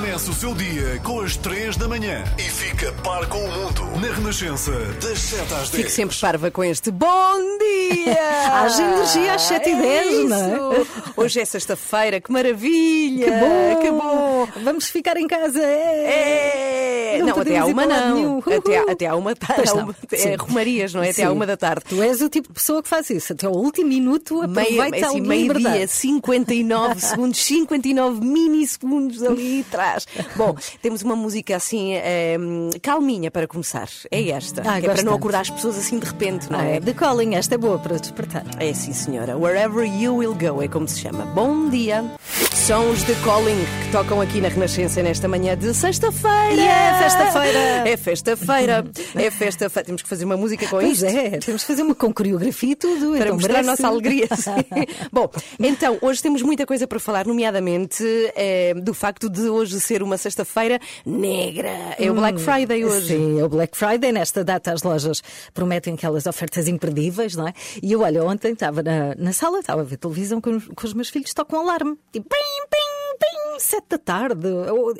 Comece o seu dia com as 3 da manhã e fica par com o mundo na Renascença, das 7 às 10. Fico sempre parva com este bom dia! Haja energia às 7 e 10, não é? Hoje é sexta-feira, que maravilha! Que bom! Que bom! Vamos ficar em casa, é! É! Não Não, até à uma não. Até, Uhul. até à uma tarde. não. É Sim. romarias, não é? Até à Sim. uma da tarde. Tu és o tipo de pessoa que faz isso. Até ao último minuto Meia, aproveita assim, meio-dia, liberdade. 59 segundos, 59 minissegundos ali atrás. Bom, temos uma música assim eh, calminha para começar. É esta. Ah, é para não acordar as pessoas assim de repente, não Ah, é? é de Colin, esta é boa para despertar. É sim, senhora. Wherever you will go é como se chama. Bom dia. São os The Calling que tocam aqui na Renascença nesta manhã de sexta-feira. E é festa-feira. É festa-feira. É festa-feira. Temos que fazer uma música com Pois isto. é, temos que fazer uma com coreografia e tudo. Para então mostrar a merece. nossa alegria. Bom, então, hoje temos muita coisa para falar, nomeadamente eh, do facto de hoje ser uma sexta-feira negra. É o Black Friday hoje. Sim, é o Black Friday. Nesta data as lojas prometem aquelas ofertas imperdíveis, não é? E eu, olha, ontem estava na, na sala, estava a ver televisão com, os- com os meus filhos, toca um alarme. Tipo, pim, pim, pim, sete da tarde.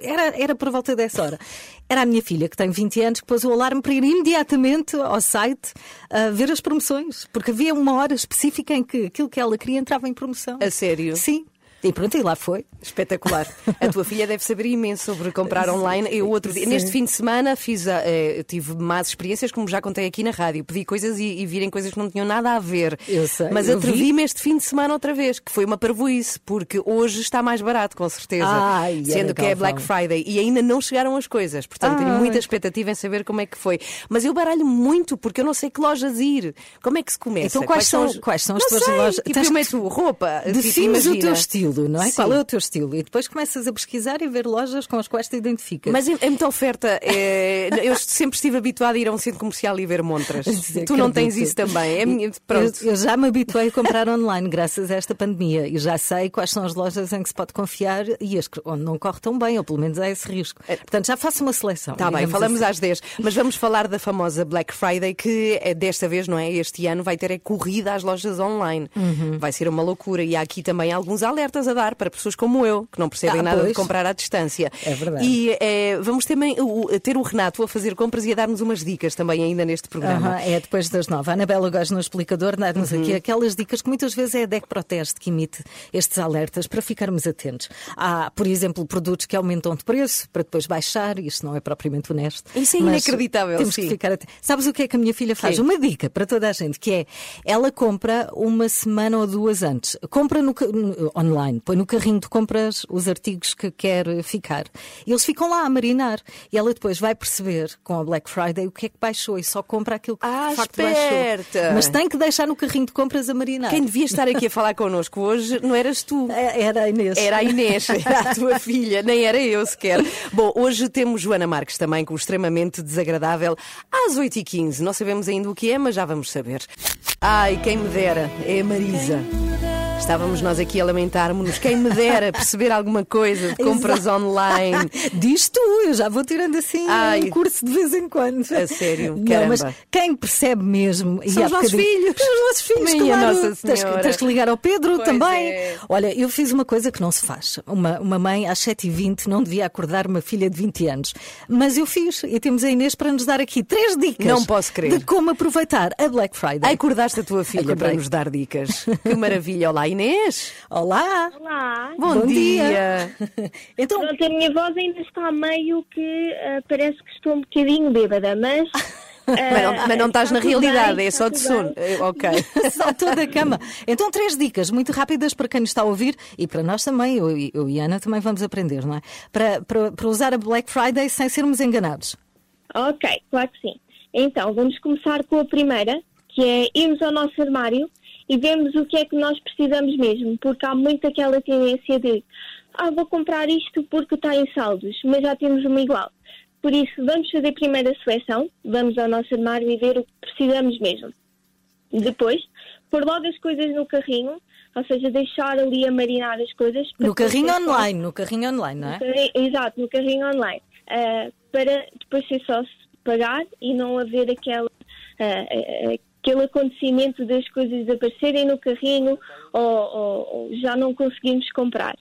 Era, era por volta dessa hora. Era a minha filha, que tem 20 anos, que pôs o alarme para ir imediatamente ao site a ver as promoções. Porque havia uma hora específica em que aquilo que ela queria entrava em promoção. A sério? Sim. E pronto, e lá foi. Espetacular. A tua filha deve saber imenso sobre comprar online. Eu outro dia, neste fim de semana fiz a, eh, tive más experiências, como já contei aqui na rádio. Pedi coisas e, e virem coisas que não tinham nada a ver. Eu sei, Mas atrevi-me este fim de semana outra vez, que foi uma parvoíce, porque hoje está mais barato, com certeza. Ai, sendo que é. Black Friday. E ainda não chegaram as coisas. Portanto, tenho Ai. muita expectativa em saber como é que foi. Mas eu baralho muito, porque eu não sei que lojas ir. Como é que se começa? Então, quais são- os- quais são as Não tuas sei, lojas? Tipo, Tens eu meto roupa. tipo, Defines o teu estilo, não é? Sim. Qual é o teu estilo? E depois começas a pesquisar e ver lojas com as quais te identificas. Mas é, é muita oferta. é, eu sempre estive habituada a ir a um centro comercial e ver montras. Sim, tu não tens isso também. É minha, pronto. Eu, eu já me habituei a comprar online graças a esta pandemia e já sei quais são as lojas em que se pode confiar e as que- onde não corre tão bem, ou pelo menos há esse risco. Portanto, já faço uma seleção. Está É. Tá bem, falamos assim. às 10. Mas vamos falar da famosa Black Friday, que é desta vez, não é? Este ano vai ter é corrida às lojas online. Uhum. Vai ser uma loucura. E há aqui também alguns alertas a dar para pessoas como eu, que não percebem Ah, nada de comprar à distância. É verdade. E eh, vamos também ter o Renato a fazer compras e a dar-nos umas dicas também ainda neste programa. Aham, é depois das nove. A Anabela gosta no explicador dar-nos Uhum. aqui aquelas dicas que muitas vezes é a DEC Proteste que emite estes alertas para ficarmos atentos. Há, por exemplo, produtos que aumentam de preço para depois baixar, isto não é propriamente honesto. Isso é inacreditável, Temos sim. que ficar atentos. Sabes o que é que a minha filha faz? Quê? Uma dica para toda a gente, que é ela compra uma semana ou duas antes. Compra no, no- online, põe no carrinho de compras os artigos que quer ficar. E eles ficam lá a marinar. E ela depois vai perceber com a Black Friday o que é que baixou e só compra aquilo que Ah, de facto esperta! baixou. Mas tem que deixar no carrinho de compras a marinar. Quem devia estar aqui a falar connosco hoje não eras tu. É- Era a Inês. Era a Inês, era a tua filha, nem era eu sequer. Bom, hoje temos Joana Marques também com o extremamente desagradável às 8h15. Não sabemos ainda o que é, mas já vamos saber. Ai, quem me dera, é a Marisa. Estávamos nós aqui a lamentarmos-nos. Quem me dera perceber alguma coisa de compras online. Diz tu, eu já vou tirando assim Ai. um curso de vez em quando. A sério? Não, Caramba. mas quem percebe mesmo. São os nossos filhos. São os nossos filhos, Minha claro. Nossa Tens Senhora. Tens, que ligar ao Pedro Pois também. é. Olha, eu fiz uma coisa que não se faz. Uma, uma mãe às 7h20 não devia acordar uma filha de 20 anos. Mas eu fiz e temos a Inês para nos dar aqui três dicas Não posso crer. de como aproveitar a Black Friday. Acordaste a tua filha Acordei. para nos dar dicas. Que maravilha. Olá, Inês. Olá! Olá. Bom, Bom dia. então, Pronto, a minha voz ainda está meio que ah, parece que estou um bocadinho bêbada, mas. Mas não, mas não estás na realidade, bem, é só de sono. Eh, Ok. Saltou da cama. Então, três dicas muito rápidas para quem nos está a ouvir e para nós também, eu, e- eu e a Ana também vamos aprender, não é? Para, para, para usar a Black Friday sem sermos enganados. Ok, claro que sim. Então, vamos começar com a primeira, que é irmos ao nosso armário e vermos o que é que nós precisamos mesmo, porque há muito aquela tendência de ah, vou comprar isto porque está em saldos, mas já temos uma igual. Por isso, vamos fazer primeiro a seleção, vamos ao nosso armário e ver o que precisamos mesmo. Depois, pôr logo as coisas no carrinho, ou seja, deixar ali a marinar as coisas. No carrinho só- online, no carrinho online, não é? Exato, no carrinho online. Ah, para depois ser só se pagar e não haver aquela, ah, ah, aquele acontecimento das coisas desaparecerem no carrinho ou, ou- já não conseguimos comprar.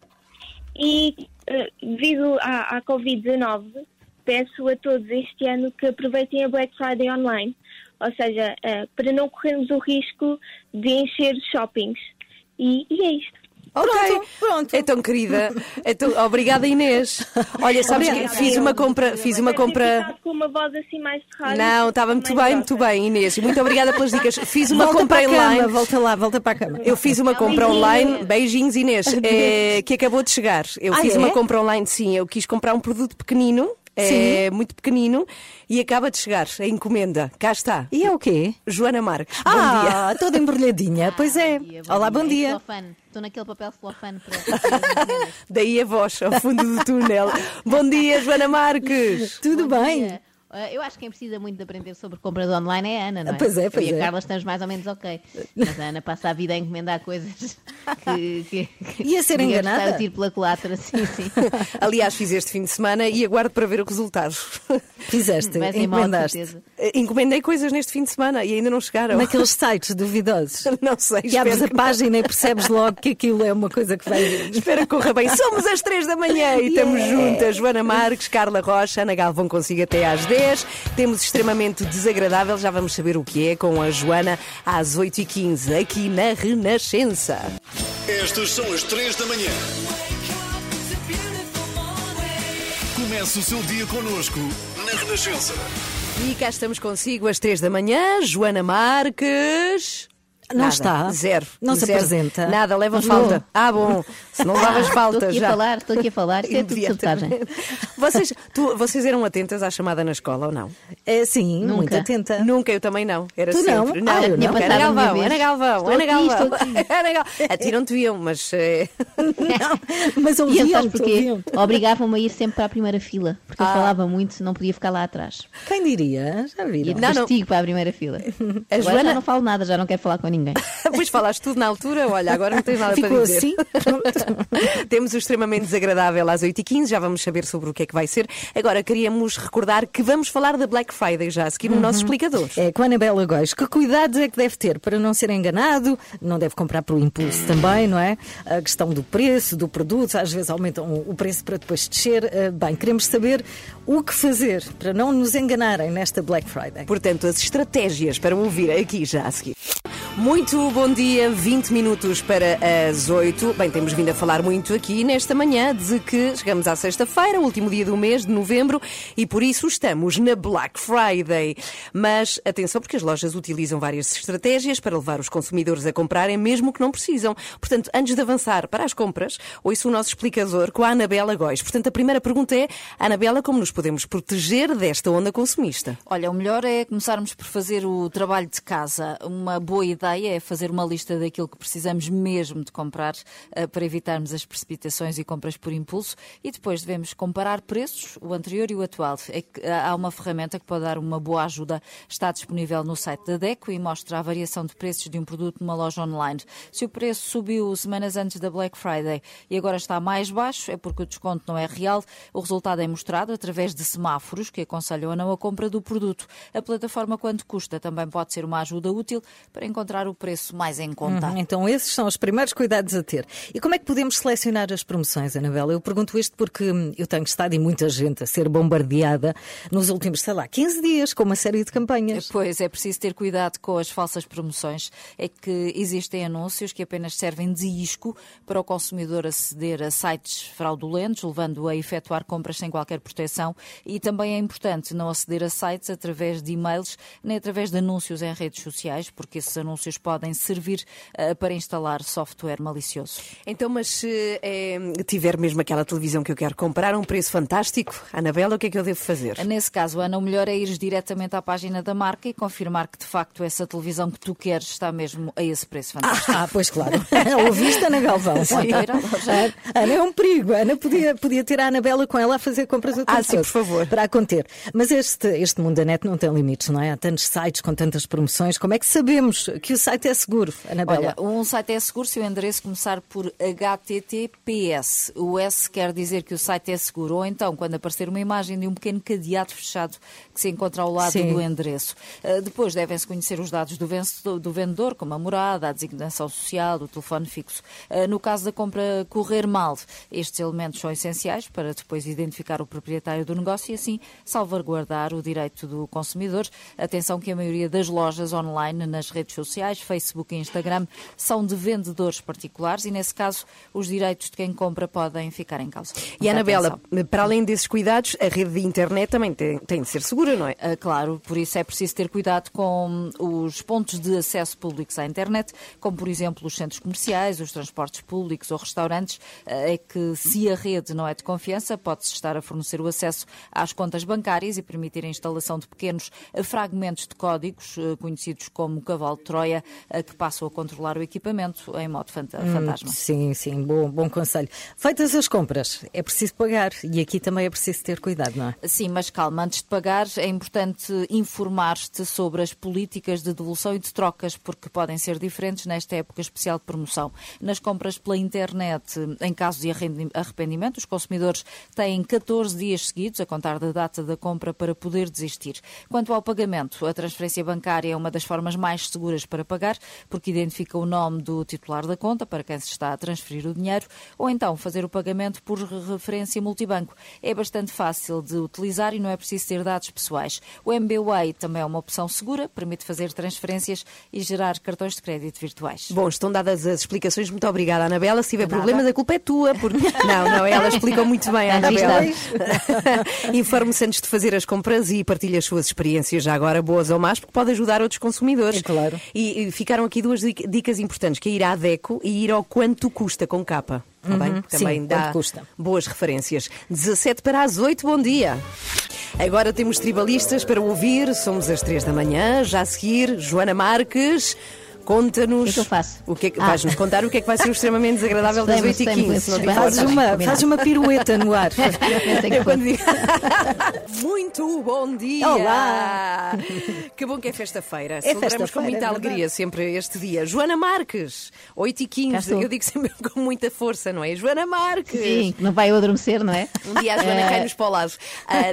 E ah, devido à, à Covid-19, peço a todos este ano que aproveitem a Black Friday online. Ou seja, ah, para não corrermos o risco de encher os shoppings. E, e é isto. Ok, Pronto, pronto. Então, querida, então, obrigada Inês. Olha, sabes que Obrigada. fiz uma compra, fiz uma ter compra. ficado com uma voz assim mais rádio. Não, estava muito bem, muito bem, Inês. Muito obrigada pelas dicas. Fiz uma volta compra para a online. cama, volta lá, volta para a cama. Eu fiz uma compra online, beijinhos Inês, é, que acabou de chegar. Eu Ah, fiz é? uma compra online, sim, eu quis comprar um produto pequenino, é, muito pequenino, e acaba de chegar a encomenda. Cá está. E é o quê? Joana Marques, bom dia. Ah, toda embrulhadinha. Pois é. Bom dia, Olá, bom É dia. celofane. Estou naquele papel celofane para. Daí a voz, ao fundo do túnel. bom dia, Joana Marques. Tudo Bom bem? dia. Ah, Eu acho que quem precisa muito de aprender sobre compras online é a Ana, não é? Pois é, Eu pois e a é. Carla estamos mais ou menos ok. Mas a Ana passa a vida a encomendar coisas que. que E a ser enganada? Está a tiro pela culatra, sim, sim. Aliás, fiz este fim de semana e aguardo para ver o resultado. Fizeste, mal, de encomendaste. certeza. Encomendei coisas neste fim de semana e ainda não chegaram. Naqueles sites duvidosos. Não sei, Que abres a que- página e percebes logo que aquilo é uma coisa que vai. Espero que corra bem. Somos às três da manhã e estamos juntas. Joana Marques, Carla Rocha, Ana Galvão consigo até às 10. Temos extremamente desagradável, já vamos saber o que é, com a Joana às 8h15, aqui na Renascença. Estas são as três da manhã. Comece o seu dia connosco na Renascença. E cá estamos consigo às 3 da manhã, Joana Marques. Não Nada, está. Zero. Não se Zero. apresenta. Nada, leva Não. falta. Ah, bom. Se não levavas falta Estou aqui já. a falar, estou aqui a falar. Isto é tudo sabotagem. Vocês, tu- vocês eram atentas à chamada na escola ou não? É, sim, Nunca. muito atenta. Nunca, eu também não. Era Tu não? sempre. Ah, eu não. não. Ana Passada a minha Galvão. Ana Galvão, Estou aqui, Galvão. estou. A ti não te viam, mas. eh, Não, mas E ouviam sabes porquê? Obrigavam-me a ir sempre para a primeira fila, porque eu Ah. falava muito, não podia ficar lá atrás. Quem diria? Já E viram? de Não, não. para a primeira fila. A Agora Joana- já não falo nada, já não quero falar com ninguém. Pois falaste tudo na altura, olha, agora não tens nada Ficou para dizer. assim? Temos o extremamente desagradável às 8h15, já vamos saber sobre o que é que vai ser. Agora queríamos recordar que vamos falar da Black Friday já a seguir no nosso explicador. É, com a Anabela Góis, que cuidados é que deve ter para não ser enganado? Não deve comprar por impulso também, não é? A questão do preço, do produto, às vezes aumentam o preço para depois descer. Eh, Bem, queremos saber o que fazer para não nos enganarem nesta Black Friday. Portanto, as estratégias para ouvir aqui já a seguir. Muito bom dia, 20 minutos para as 8. Bem, temos vindo a falar muito aqui nesta manhã de que chegamos à sexta-feira, último dia do mês de novembro, e por isso estamos na Black Friday. Mas atenção, porque as lojas utilizam várias estratégias para levar os consumidores a comprarem mesmo que não precisam. Portanto, antes de avançar para as compras, ouço o nosso explicador com a Anabela Góis. Portanto, a primeira pergunta é, Anabela, como nos podemos proteger desta onda consumista? Olha, o melhor é começarmos por fazer o trabalho de casa. Uma boa ideia é fazer uma lista daquilo que precisamos mesmo de comprar eh, para evitarmos as precipitações e compras por impulso e depois devemos comparar preços, o anterior e o atual. É que há uma ferramenta que pode dar uma boa ajuda, está disponível no site da DECO e mostra a variação de preços de um produto numa loja online. Se o preço subiu semanas antes da Black Friday e agora está mais baixo, é porque o desconto não é real. O resultado é mostrado através de semáforos que aconselham a não a compra do produto. A plataforma Quanto Custa também pode ser uma ajuda útil para encontrar o preço mais em conta. Uhum, Então, esses são os primeiros cuidados a ter. E como é que podemos selecionar as promoções, Anabela? Eu pergunto isto porque hum, eu tenho estado e muita gente a ser bombardeada nos últimos, sei lá, 15 dias com uma série de campanhas. Pois, é preciso ter cuidado com as falsas promoções. É que existem anúncios que apenas servem de isco para o consumidor aceder a sites fraudulentos, levando-o a efetuar compras sem qualquer proteção. E também é importante não aceder a sites através de e-mails nem através de anúncios em redes sociais, porque esses anúncios podem servir eh, para instalar software malicioso. Então, mas se eh, tiver mesmo aquela televisão que eu quero comprar a um preço fantástico, Anabela, o que é que eu devo fazer? Nesse caso, Ana, o melhor é ir diretamente à página da marca e confirmar que de facto essa televisão que tu queres está mesmo a esse preço fantástico. Ah, pois claro. Ouviste, Ana Galvão? Pode ir à loja. Ana é um perigo. Ana podia, podia ter a Anabela com ela a fazer compras tempo Ah, sim, por favor. Para a conter. Mas este, este mundo da net não tem limites, não é? Há tantos sites com tantas promoções. Como é que sabemos que o site é seguro, Anabela? Olha, um site é seguro se o endereço começar por HTTPS. O S quer dizer que o site é seguro. Ou então, quando aparecer uma imagem de um pequeno cadeado fechado que se encontra ao lado Sim. do endereço. Uh, depois devem-se conhecer os dados do vendedor, como a morada, a designação social, o telefone fixo. Uh, no caso da compra correr mal, estes elementos são essenciais para depois identificar o proprietário do negócio e assim salvaguardar o direito do consumidor. Atenção que a maioria das lojas online nas redes sociais, Facebook e Instagram, são de vendedores particulares e, nesse caso, os direitos de quem compra podem ficar em causa. E Muita Anabela, atenção. para além desses cuidados, a rede de internet também tem, tem de ser segura, não é? Ah, Claro, por isso é preciso ter cuidado com os pontos de acesso públicos à internet, como por exemplo os centros comerciais, os transportes públicos ou restaurantes. Ah, É que se a rede não é de confiança, pode-se estar a fornecer o acesso às contas bancárias e permitir a instalação de pequenos fragmentos de códigos, ah, conhecidos como cavalo de Troia, ah, que passam a controlar o equipamento em modo fanta- fantasma. Sim, sim, bom, bom conselho. Feitas as compras, é preciso pagar e aqui também é preciso ter cuidado, não é? Sim, mas calma, antes de pagar é importante informar-te sobre as políticas de devolução e de trocas, porque podem ser diferentes nesta época especial de promoção. Nas compras pela internet, em caso de arrependimento, os consumidores têm 14 dias seguidos a contar da data da compra para poder desistir. Quanto ao pagamento, a transferência bancária é uma das formas mais seguras para pagar, porque identifica o nome do titular da conta para quem se está a transferir o dinheiro, ou então fazer o pagamento por referência multibanco. É bastante fácil de utilizar e não é preciso ter dados pessoais. O MBWay também é uma opção segura, permite fazer transferências e gerar cartões de crédito virtuais. Bom, estão dadas as explicações. Muito obrigada, Anabela. Se tiver problemas, a culpa é tua. Porque... Não, não, ela explicou muito bem, Anabela. Informe-se antes de fazer as compras e partilhe as suas experiências, já agora boas ou más, porque pode ajudar outros consumidores. É claro. E, e ficaram aqui duas dic- dicas importantes, que é ir à DECO e ir ao quanto custa com capa. Bem? Uhum. Também Sim, dá boas referências. 17 para as 8, bom dia. Agora temos tribalistas para ouvir, somos às 3 da manhã, já a seguir, Joana Marques. Conta-nos. O que é que eu faço? O que é que, Ah. Vais-nos contar o que é que vai ser o extremamente desagradável das Assustei-me, 8h15. assustei-me se não te com esses importas. Fazes Bem, uma, fazes uma pirueta no ar. É quando fosse. digo- Muito bom dia! Olá! Que bom que é festa-feira. Celebramos com festa-feira, muita é alegria sempre este dia. Joana Marques, 8 e Cá 15 estou. Eu digo sempre com muita força, não é? Joana Marques! Sim, que não vai eu adormecer, não é? Um dia a Joana Eh, cai-nos para o lado.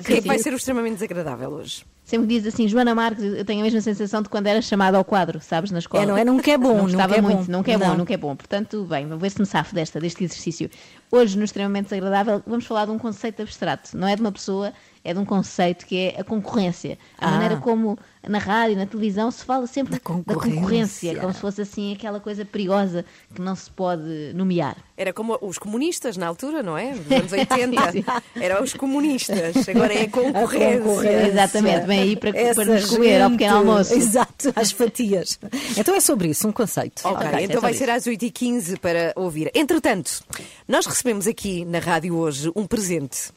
O que é que vai ser o extremamente desagradável hoje? Sempre diz assim, Joana Marques, eu tenho a mesma sensação de quando era chamada ao quadro, sabes, na escola. É, não é? Nunca é bom, Não nunca é muito, bom. nunca é bom, Não. nunca é bom. Portanto, bem, vou ver se me safo desta, deste exercício. Hoje, no extremamente desagradável, vamos falar de um conceito abstrato. Não é de uma pessoa, é de um conceito que é a concorrência. A Ah. maneira como na rádio, na televisão, se fala sempre Da da concorrência. concorrência, como se fosse assim aquela coisa perigosa que não se pode nomear. Era como os comunistas na altura, não é? Dos anos 80. Sim, sim. Eram os comunistas. Agora é a concorrência. concorrência. Exatamente, vem aí para, para nos comer ao pequeno almoço. Exato, às fatias. Então é sobre isso, um conceito. Ok, Ok, então é vai sobre ser às 8h15 para ouvir. Entretanto, nós recebemos aqui na rádio hoje um presente.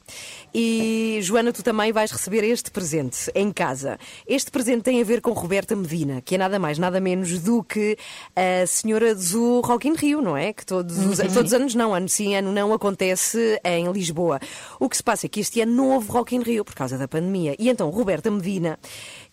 E, Joana, tu também vais receber este presente em casa. Este presente tem a ver com Roberta Medina, que é nada mais, nada menos do que a senhora do Rock in Rio, não é? Que todos os, todos os anos não, ano sim, ano não acontece em Lisboa. O que se passa é que este ano não houve Rock in Rio por causa da pandemia. E então Roberta Medina,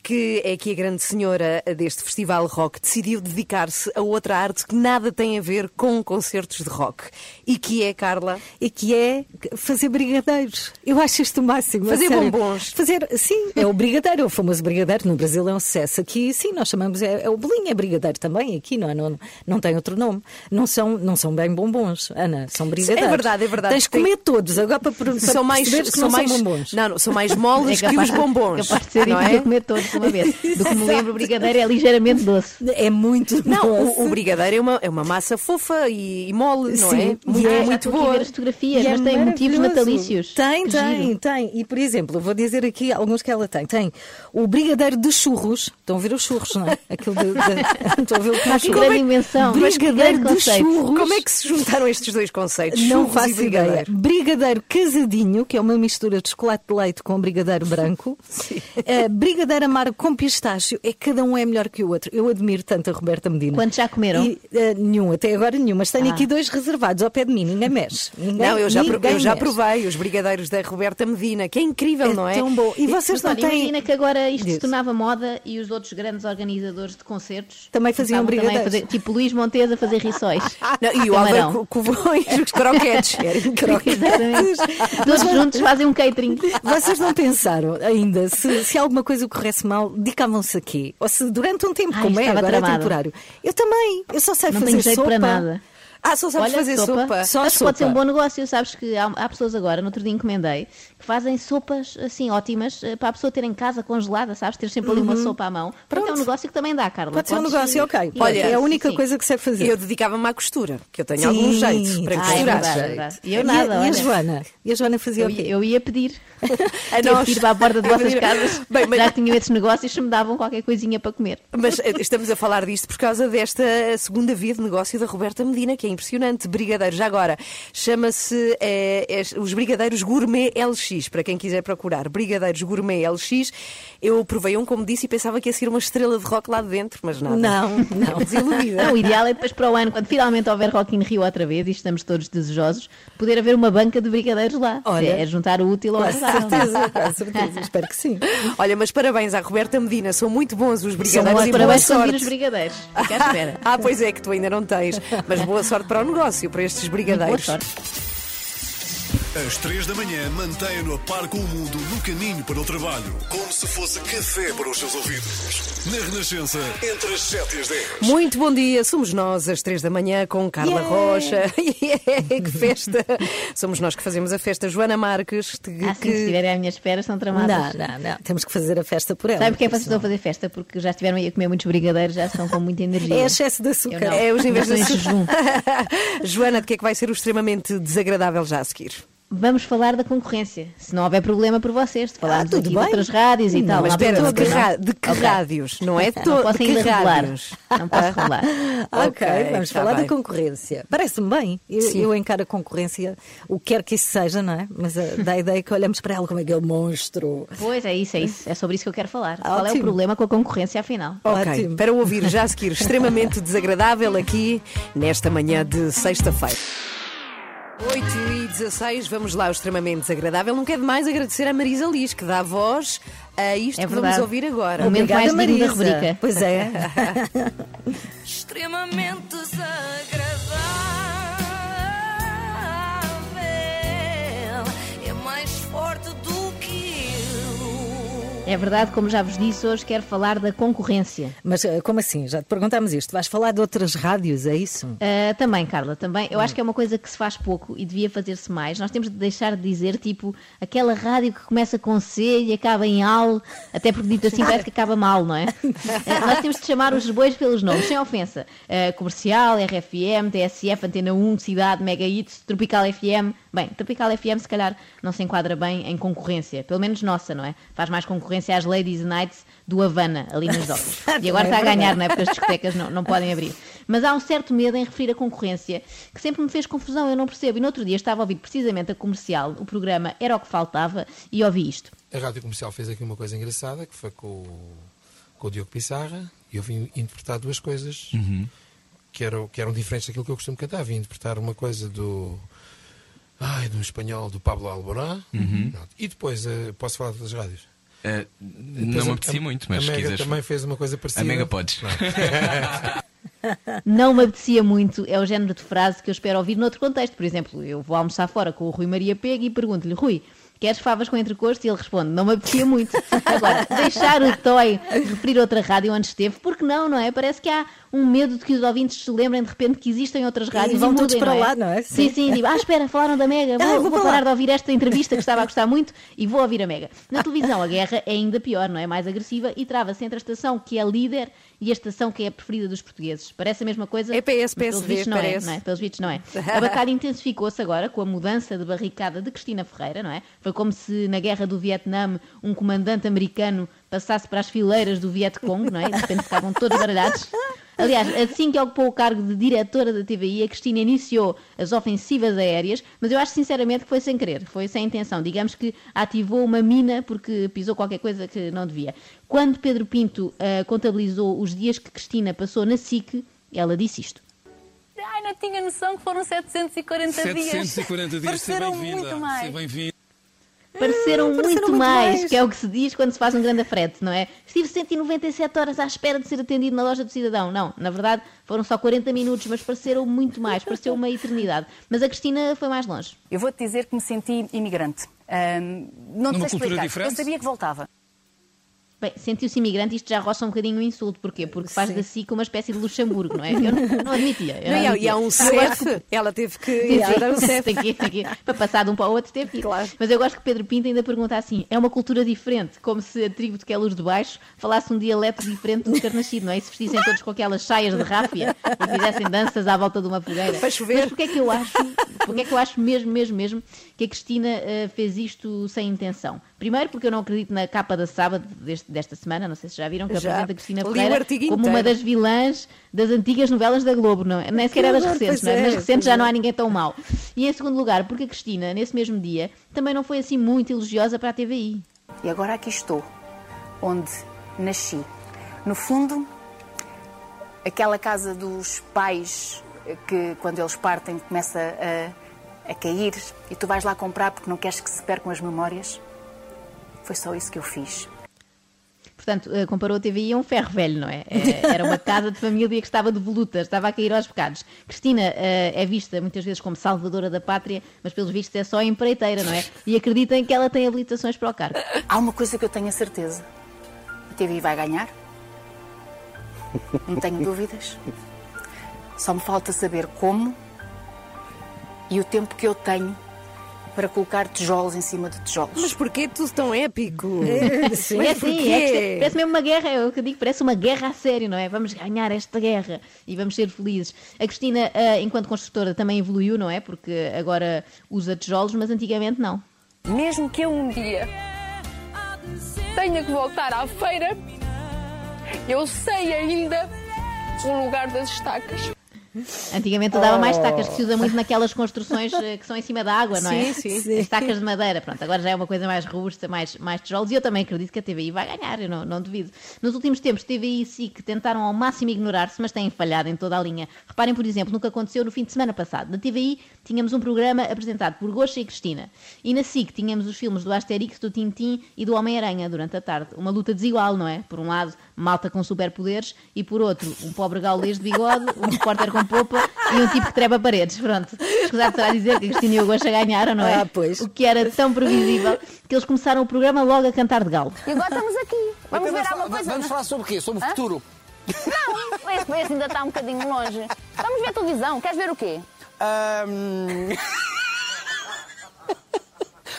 que é aqui a grande senhora deste festival rock, decidiu dedicar-se a outra arte que nada tem a ver com concertos de rock. E que é, Carla? E que é fazer brigadeiros. Eu acho isto o máximo. Fazer bombons. Fazer, sim, é o brigadeiro, é o famoso brigadeiro. No Brasil é um sucesso. Aqui, sim, nós chamamos, é, é o bolinho, é brigadeiro também. Aqui não, é? não, não tem outro nome. Não são, não são bem bombons, Ana, são brigadeiros. É verdade, é verdade. Tens de Tem- comer todos, agora para, para São mais, que são mais, bombons. não, não, são mais moles É que os bombons. capaz de ser não é? comer todos uma vez. Do que me lembro, o brigadeiro é ligeiramente doce. É muito Não, doce. o, o brigadeiro é uma, é uma massa fofa e, e mole, não Sim, é? Muito, é- muito boa. ver as fotografias, E é mas tem motivos natalícios. Tem, Que tem, giro. tem. E, por exemplo, vou dizer aqui alguns que ela tem. Tem o brigadeiro de churros. Estão a ver os churros, não é? Aquilo de. de- Estão a ver o que que churros. grande invenção. Mas que Brigadeiro de churros. Como é que se juntaram estes dois conceitos? Não Churros e faço ideia. brigadeiro? Brigadeiro casadinho, que é uma mistura de chocolate de leite com brigadeiro branco. Eh, brigadeiro Agora, com pistacho, é cada um é melhor que o outro. Eu admiro tanto a Roberta Medina. Quantos já comeram? E, eh, nenhum, até agora nenhum, mas tenho Ah. aqui dois reservados ao pé de mim, ninguém mexe. Ninguém, Não, eu já, ninguém eu já mexe. provei os brigadeiros da Roberta Medina, que é incrível, É não é? tão bom. E vocês não têm. imagina que agora isto Diz. se tornava moda e os outros grandes organizadores de concertos Também faziam começavam também brigadeiros. fazer, Tipo Luís Montes a fazer rissóis. Não, e o. Álvaro Co- Covões, os croquetes. Todos juntos fazem um catering. Vocês não pensaram ainda se, se alguma coisa corresse mal, dedicavam-se a quê? Ou se durante um tempo, Ai, como é agora é temporário. Eu também, eu só sei Não fazer tenho sopa. para nada. Ah, só sabes Olha, fazer sopa. Só Acho que pode ser sopa. um bom negócio. Sabes que há, há pessoas agora, no outro dia encomendei, fazem sopas assim ótimas eh, para a pessoa ter em casa congelada, sabes? Ter sempre ali uma sopa à mão. Pronto, é um negócio que também dá, Carla. Pode ser um negócio, ok. ir- Olha, é a única sim. coisa que sei fazer. Eu dedicava-me à costura, que eu tenho Sim. algum jeito para Ah, é costurar. é verdade. E eu E a- nada, e a, olha. Joana? E a Joana fazia Eu, o quê? ia- eu ia pedir. A Ia nós. pedir para a porta de Eu vossas ia- casas. Bem, mas- Já tinham esses negócios, se me davam qualquer coisinha para comer. Mas eh, estamos a falar disto por causa desta segunda via de negócio da Roberta Medina, que é impressionante. Brigadeiros, já agora, chama-se eh, os Brigadeiros Gourmet LX, para quem quiser procurar. Brigadeiros Gourmet LX. Eu provei um, como disse, e pensava que ia ser uma estrela de rock lá de dentro, mas nada. Não, não. Desiludida. Não, o ideal é depois para o ano, quando finalmente houver Rock in Rio outra vez, e estamos todos desejosos, poder haver uma banca de brigadeiros lá. Olha. é juntar o útil ao Com agradável. certeza, com certeza. Espero que sim. Olha, mas parabéns à Roberta Medina, são muito bons os São brigadeiros bons e boa parabéns vir sorte. os brigadeiros. Fica à espera. Ah, pois é, que tu ainda não tens. Mas boa sorte para o negócio, para estes Boa brigadeiros. sorte. Às três da manhã, mantenha-no a par com o mundo no caminho para o trabalho. Como se fosse café para os seus ouvidos. Na Renascença, entre as 7 e as 10. Muito bom dia, somos nós às três da manhã com Carla Yeah. Rocha. Yeah, que festa! Somos nós que fazemos a festa. Joana Marques, que, Ah, sim, se que- estiverem à minha espera, são tramadas. Não, não, não. Temos que fazer a festa por ela. Sabe porque é que vocês estão a fazer festa? Porque já estiveram aí a comer muitos brigadeiros, já estão com muita energia. É excesso de Eu açúcar. não. é os níveis de em jejum. Joana, de que é que vai ser o extremamente desagradável já a seguir? Vamos falar da concorrência. Se não houver problema por vocês, de falarmos Ah, de outras rádios e Não, tal. Mas espera, de que, ra- de que Ok. rádios? Não é de, Não posso de ainda revelar. rádios? Não posso revelar. Ok, vamos tá falar bem. da concorrência. Parece-me bem. Eu, eu encaro a concorrência, o que quer que isso seja, não é? Mas eh, dá a ideia que olhamos para ela como aquele monstro. Pois é isso, é isso. É sobre isso que eu quero falar. Qual é o Ótimo. problema com a concorrência, afinal? Ok, Ótimo. para ouvir já a seguir, extremamente desagradável aqui nesta manhã de sexta-feira. 8 e 16, vamos lá, o extremamente desagradável. Não quer demais agradecer a Marisa Liz, que dá voz a isto É que vamos ouvir agora. Um momento mais digno da Marisa. rubrica. Pois é. extremamente desagradável. É verdade, como já vos disse, hoje quero falar da concorrência. Mas eh, como assim? Já te perguntámos isto. Vais falar de outras rádios, é isso? Uh, também, Carla, também. Eu acho que é uma coisa que se faz pouco e devia fazer-se mais. Nós temos de deixar de dizer, tipo, aquela rádio que começa com C e acaba em AL, até porque dito assim parece que acaba mal, não é? Uh, nós temos de chamar os bois pelos nomes, sem ofensa. Uh, comercial, RFM, TSF, Antena 1, Cidade, Mega Hits, Tropical FM. Bem, Tropical FM se calhar não se enquadra bem em concorrência, pelo menos nossa, não é? Faz mais concorrência às Ladies Nights do Havana, ali nas docas. E agora É está a ganhar, não é? Porque as discotecas não, não podem abrir. Mas há um certo medo em referir a concorrência que sempre me fez confusão, eu não percebo. E no outro dia estava a ouvir precisamente a comercial, o programa Era o que Faltava, e ouvi isto. A Rádio Comercial fez aqui uma coisa engraçada, que foi com, o- com o Diogo Pissarra, e eu vim interpretar duas coisas que, eram, que eram diferentes daquilo que eu costumo cantar. Vim interpretar uma coisa do. Ai, do espanhol do Pablo Alborán. Pronto. E depois, eh, posso falar das rádios? Depois não me apetecia muito, mas a Mega quiseres. também fez uma coisa parecida. A Mega podes. Não me apetecia muito, é o género de frase que eu espero ouvir noutro contexto. Por exemplo, eu vou almoçar fora com o Rui Maria Pega e pergunto-lhe, Rui, queres favas com entrecosto? E ele responde, não me apetecia muito. Agora, deixar o Toy referir outra rádio onde esteve, porque não, não é? Parece que há um medo de que os ouvintes se lembrem de repente que existem outras rádios vão e todos mudem, para não é? lá, não é? Sim, Sim. digo, ah, espera, falaram da Mega, vou, Ah, vou vou para parar de ouvir esta entrevista que estava a gostar muito e vou ouvir a Mega. Na televisão, a guerra é ainda pior, não é? Mais agressiva e trava-se entre a estação que é líder e a estação que é a preferida dos portugueses. Parece a mesma coisa? É PS, mas pelos PSV, vistos não parece. é, não é? Pelos vistos não é. A batalha intensificou-se agora com a mudança de barricada de Cristina Ferreira, não é? Foi como se na guerra do Vietnã um comandante americano passasse para as fileiras do Vietcong, não é? E de repente ficavam todos baralhados. Aliás, assim que ocupou o cargo de diretora da TVI, a Cristina iniciou as ofensivas aéreas, mas eu acho sinceramente que foi sem querer, foi sem intenção. Digamos que ativou uma mina porque pisou qualquer coisa que não devia. Quando Pedro Pinto ah, contabilizou os dias que Cristina passou na SIC, ela disse isto. Ai, não tinha noção que foram 740 dias. 740 dias, seja Pareceram bem-vinda. muito mais. Seja bem-vinda. Pareceram, muito, muito mais, mais. que é o que se diz quando se faz um grande frete, não é? Estive 197 horas à espera de ser atendido na loja do cidadão. Não, na verdade foram só 40 minutos, mas pareceram muito mais, pareceu uma eternidade. Mas a Cristina foi mais longe. Eu vou-te dizer que me senti imigrante. Ahm, não te Numa sei cultura explicar. diferente? Eu sabia que voltava. Bem, sentiu-se imigrante, isto já roça um bocadinho o insulto. Porquê? Porque faz da SIC uma espécie de Luxemburgo, não é? Eu não, não admitia. eu Não, e há- um CEF, ela teve que Sim, enfrentar um sim. CEF. Tem que ir, tem que ir. Para passar de um para o outro teve que. Claro. Mas eu gosto que Pedro Pinto ainda pergunta assim: é uma cultura diferente, como se a tribo de que é luz de baixo falasse um dialeto diferente do carnascido, não é? E se vestissem todos com aquelas saias de ráfia e fizessem danças à volta de uma fogueira. Para chover. Mas porquê é que eu acho, porquê é que eu acho mesmo, mesmo, mesmo que a Cristina eh, fez isto sem intenção? Primeiro, porque eu não acredito na capa da sábado deste- desta semana, não sei se já viram, que Já. apresenta a Cristina Ferreira como uma inteiro. das vilãs das antigas novelas da Globo, não é? Nem sequer é das horror, recentes, não é? é, Nas recentes pois já é. não há ninguém tão mau. E em segundo lugar, porque a Cristina, nesse mesmo dia, também não foi assim muito elogiosa para a TVI. E agora aqui estou, onde nasci. No fundo, aquela casa dos pais que, quando eles partem, começa a, a cair e tu vais lá comprar porque não queres que se percam as memórias. Foi só isso que eu fiz. Portanto, eh, comparou a TVI a um ferro velho, não é? Eh, Era uma casa de família que estava de volutas, estava a cair aos pecados. Cristina eh, é vista muitas vezes como salvadora da pátria, mas pelos vistos é só empreiteira, não é? E acreditem que ela tem habilitações para o cargo. Há uma coisa que eu tenho a certeza: a TVI vai ganhar. Não tenho dúvidas. Só me falta saber como e o tempo que eu tenho para colocar tijolos em cima de tijolos. Mas porquê tudo tão épico? Sim, Mas é assim, porquê? é que parece mesmo uma guerra, é o que eu digo, parece uma guerra a sério, não é? Vamos ganhar esta guerra e vamos ser felizes. A Cristina, ah, enquanto construtora, também evoluiu, não é? Porque agora usa tijolos, mas antigamente não. Mesmo que eu um dia tenha que voltar à feira, eu sei ainda o lugar das estacas. Antigamente dava mais estacas, que se usa muito naquelas construções eh, que são em cima da água, não é? Sim, As Estacas de madeira, pronto, agora já é uma coisa mais robusta, mais, mais tijolos, e eu também acredito que a TVI vai ganhar, eu não, não duvido. Nos últimos tempos, TVI e SIC tentaram ao máximo ignorar-se, mas têm falhado em toda a linha. Reparem, por exemplo, no que aconteceu no fim de semana passado. Na TVI tínhamos um programa apresentado por Goxa e Cristina, e na SIC tínhamos os filmes do Asterix, do Tintim e do Homem-Aranha durante a tarde. Uma luta desigual, não é? Por um lado, malta com superpoderes, e por outro, um pobre gaulês de bigode, um repórter com popa e um tipo que trepa paredes. Pronto. Escusado terá a dizer que a Cristina e o Goxa ganharam, não é? Ah, pois. O que era tão previsível que eles começaram o programa logo a cantar de galo. E agora estamos aqui. Vamos ver alguma coisa. Vamos falar sobre o quê? Sobre o futuro? Não, esse, esse ainda está um bocadinho longe. Vamos ver televisão. Queres ver o quê? Ahm,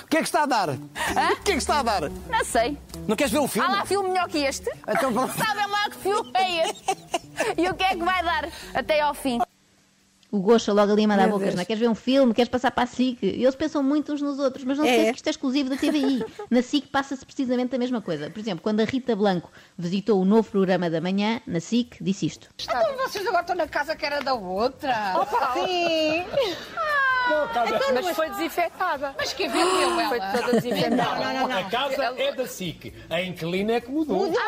O que é que está a dar? O que é que está a dar? Não sei. Não queres ver o Há filme? lá filme melhor que este? Então. Sabem lá que filme é este? E o que é que vai dar até ao fim? O Goxa logo ali a mandar Meu bocas, não é? Queres ver um filme, queres passar para a SIC? E Eles pensam muito uns nos outros, mas não É. sei que isto é exclusivo da TVI. Na SIC passa-se precisamente a mesma coisa. Por exemplo, quando a Rita Blanco visitou o novo programa da manhã, na SIC, disse isto. Então vocês agora estão na casa que era da outra? Sim. Mas foi desinfetada. Mas quem vendeu ela? Foi toda desinfetada. Não, não, não. A casa é da SIC. A inquilina é que mudou. Mas, Com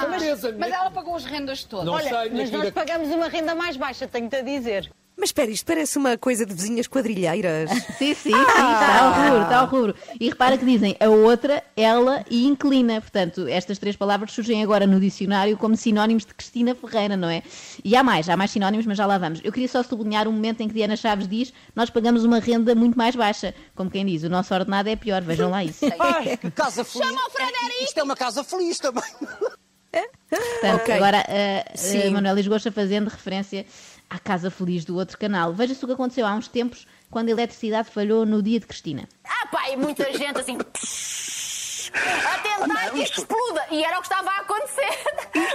certeza, mas né? ela pagou as rendas todas. Não sei, minha Mas nós pagamos uma renda mais baixa, tenho-te a dizer. Mas espera, isto parece uma coisa de vizinhas quadrilheiras. Sim, sim, sim, está ao rubro, está ao rubro. E repara que dizem a outra, ela e inclina. Portanto, estas três palavras surgem agora no dicionário como sinónimos de Cristina Ferreira, não é? E há mais, há mais sinónimos, mas já lá vamos. Eu queria só sublinhar um momento em que Diana Chaves diz nós pagamos uma renda muito mais baixa. Como quem diz, o nosso ordenado é pior, vejam lá isso. Ai, casa feliz. Chama o Frederico! Isto é uma casa feliz também. Portanto, Ok. agora a Sim. Manuel Lisgocha fazendo referência à Casa Feliz do outro canal. Veja-se o que aconteceu há uns tempos quando a eletricidade falhou no dia de Cristina. Ah, pá, e muita gente assim. A tentar que isto exploda. E era o que estava a acontecer.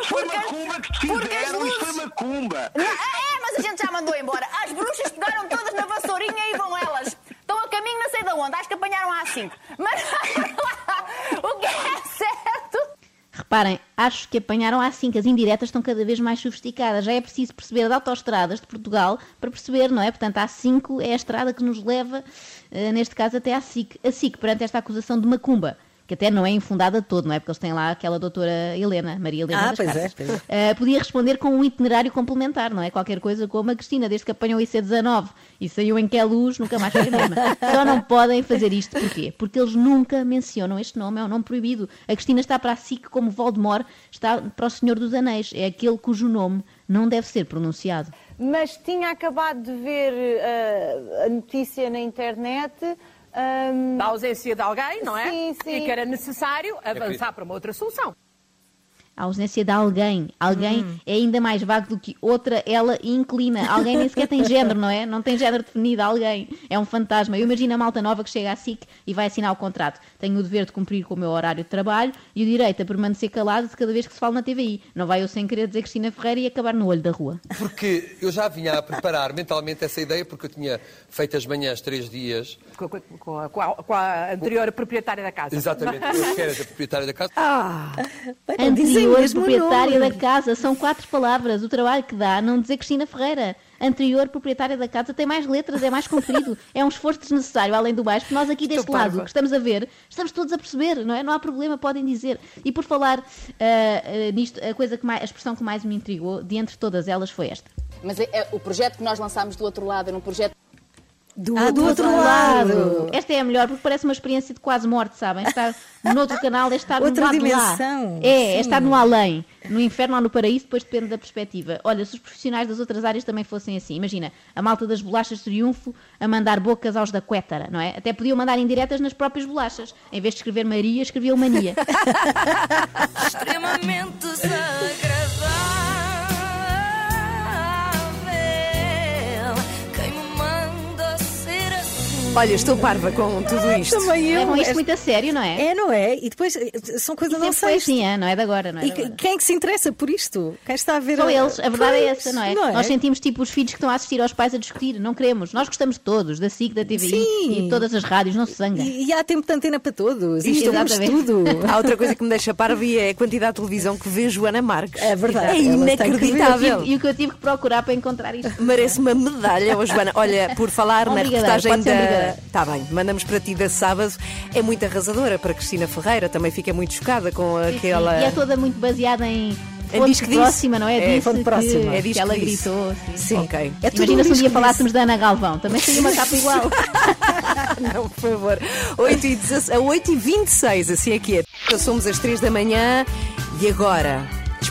Foi Porque- macumba que fizeram, isto foi luzes- macumba. Não, é, mas a gente já mandou embora. As bruxas pegaram todas na vassourinha e vão elas. Estão a caminho não sei de onde. Acho que apanharam a A5. Mas o que é certo Reparem, acho que apanharam assim que as indiretas estão cada vez mais sofisticadas. Já é preciso perceber de autoestradas de Portugal para perceber, não é? Portanto, a A5 é a estrada que nos leva, eh, neste caso, até à SIC. A SIC, perante esta acusação de macumba, que até não é infundada de todo, não é? Porque eles têm lá aquela doutora Helena, Maria Helena Ah, das pois é, Cartas. pois é. Uh, podia responder com um itinerário complementar, não é? Qualquer coisa como a Cristina, desde que apanhou o IC19 e saiu em que é luz, nunca mais foi a mesma. Só não podem fazer isto, porquê? Porque eles nunca mencionam este nome, é um nome proibido. A Cristina está para a SIC como Voldemort está para o Senhor dos Anéis, é aquele cujo nome não deve ser pronunciado. Mas tinha acabado de ver eh, a notícia na internet. Ehm, Da ausência de alguém, não é? Sim, sim. E que era necessário avançar para uma outra solução. A ausência de alguém. Alguém Hum. é ainda mais vago do que outra, ela inclina. Alguém nem sequer tem género, não é? Não tem género definido. Alguém é um fantasma. Eu imagino a malta nova que chega à SIC e vai assinar o contrato. Tenho o dever de cumprir com o meu horário de trabalho e o direito a permanecer calado de cada vez que se fala na TVI. Não vai eu sem querer dizer Cristina Ferreira e acabar no olho da rua. Porque eu já vinha a preparar mentalmente essa ideia, porque eu tinha feito as manhãs três dias. Com, com- com a, com a- com a anterior proprietária da casa. Exatamente, eu que era da proprietária da casa. Ah, Bem, não dizem Anterior proprietária nome. da casa. São quatro palavras. O trabalho que dá não dizer Cristina Ferreira. Anterior proprietária da casa tem mais letras, é mais comprido. É um esforço desnecessário, além do mais, porque nós aqui deste lado, que estamos a ver, estamos todos a perceber, não é? Não há problema, podem dizer. E por falar ah, ah, nisto, a, coisa que mais, a expressão que mais me intrigou, de entre todas elas, foi esta. Mas é- é- o projeto que nós lançámos do outro lado era um projeto. Do, Ah, do outro lado. Esta é a melhor, porque parece uma experiência de quase morte, sabem? Estar no outro canal é estar Outra no lado dimensão. lá. É, é Sim. estar no além. No inferno ou no paraíso, depois depende da perspectiva. Olha, se os profissionais das outras áreas também fossem assim, imagina, a malta das bolachas de triunfo a mandar bocas aos da Quétara, não é? Até podiam mandar indiretas nas próprias bolachas. Em vez de escrever Maria, escreviam Mania. extremamente desagradável. Olha, estou parva com tudo isto. Também eu. Levam isto Esta- muito a sério, não é? É, não é? E depois eh, são coisas não sei. assim, é? não é de agora, não é E agora. quem é que se interessa por isto? Quem está a ver São eles, a verdade é Pois, essa, não é? Nós sentimos tipo os filhos que estão a assistir aos pais a discutir, não queremos. Nós gostamos de todos, da SIC, da TVI Sim. e de todas as rádios, não se zanga. E, e há tempo de antena para todos. Isto exatamente. tudo. Há outra coisa que me deixa parva e é a quantidade de televisão que vê Joana Marques. É verdade, É inacreditável. E o que eu tive que procurar para encontrar isto. Merece uma medalha, oh, Joana. Olha, por falar na reportagem da. Está bem, mandamos para ti da sábado. É muito arrasadora para Cristina Ferreira, também fica muito chocada com Sim, sim. aquela. E é toda muito baseada em fonte diz que disse. próxima, não é? É, Disse fonte que- próxima. É que, que ela disse. gritou. Sim. Sim, ok. É Imagina se um dia que falássemos da Ana Galvão, também seria uma capa igual. Não, por favor. 8 e 16 a 8 e 26 assim é que é. Somos às 3 da manhã e agora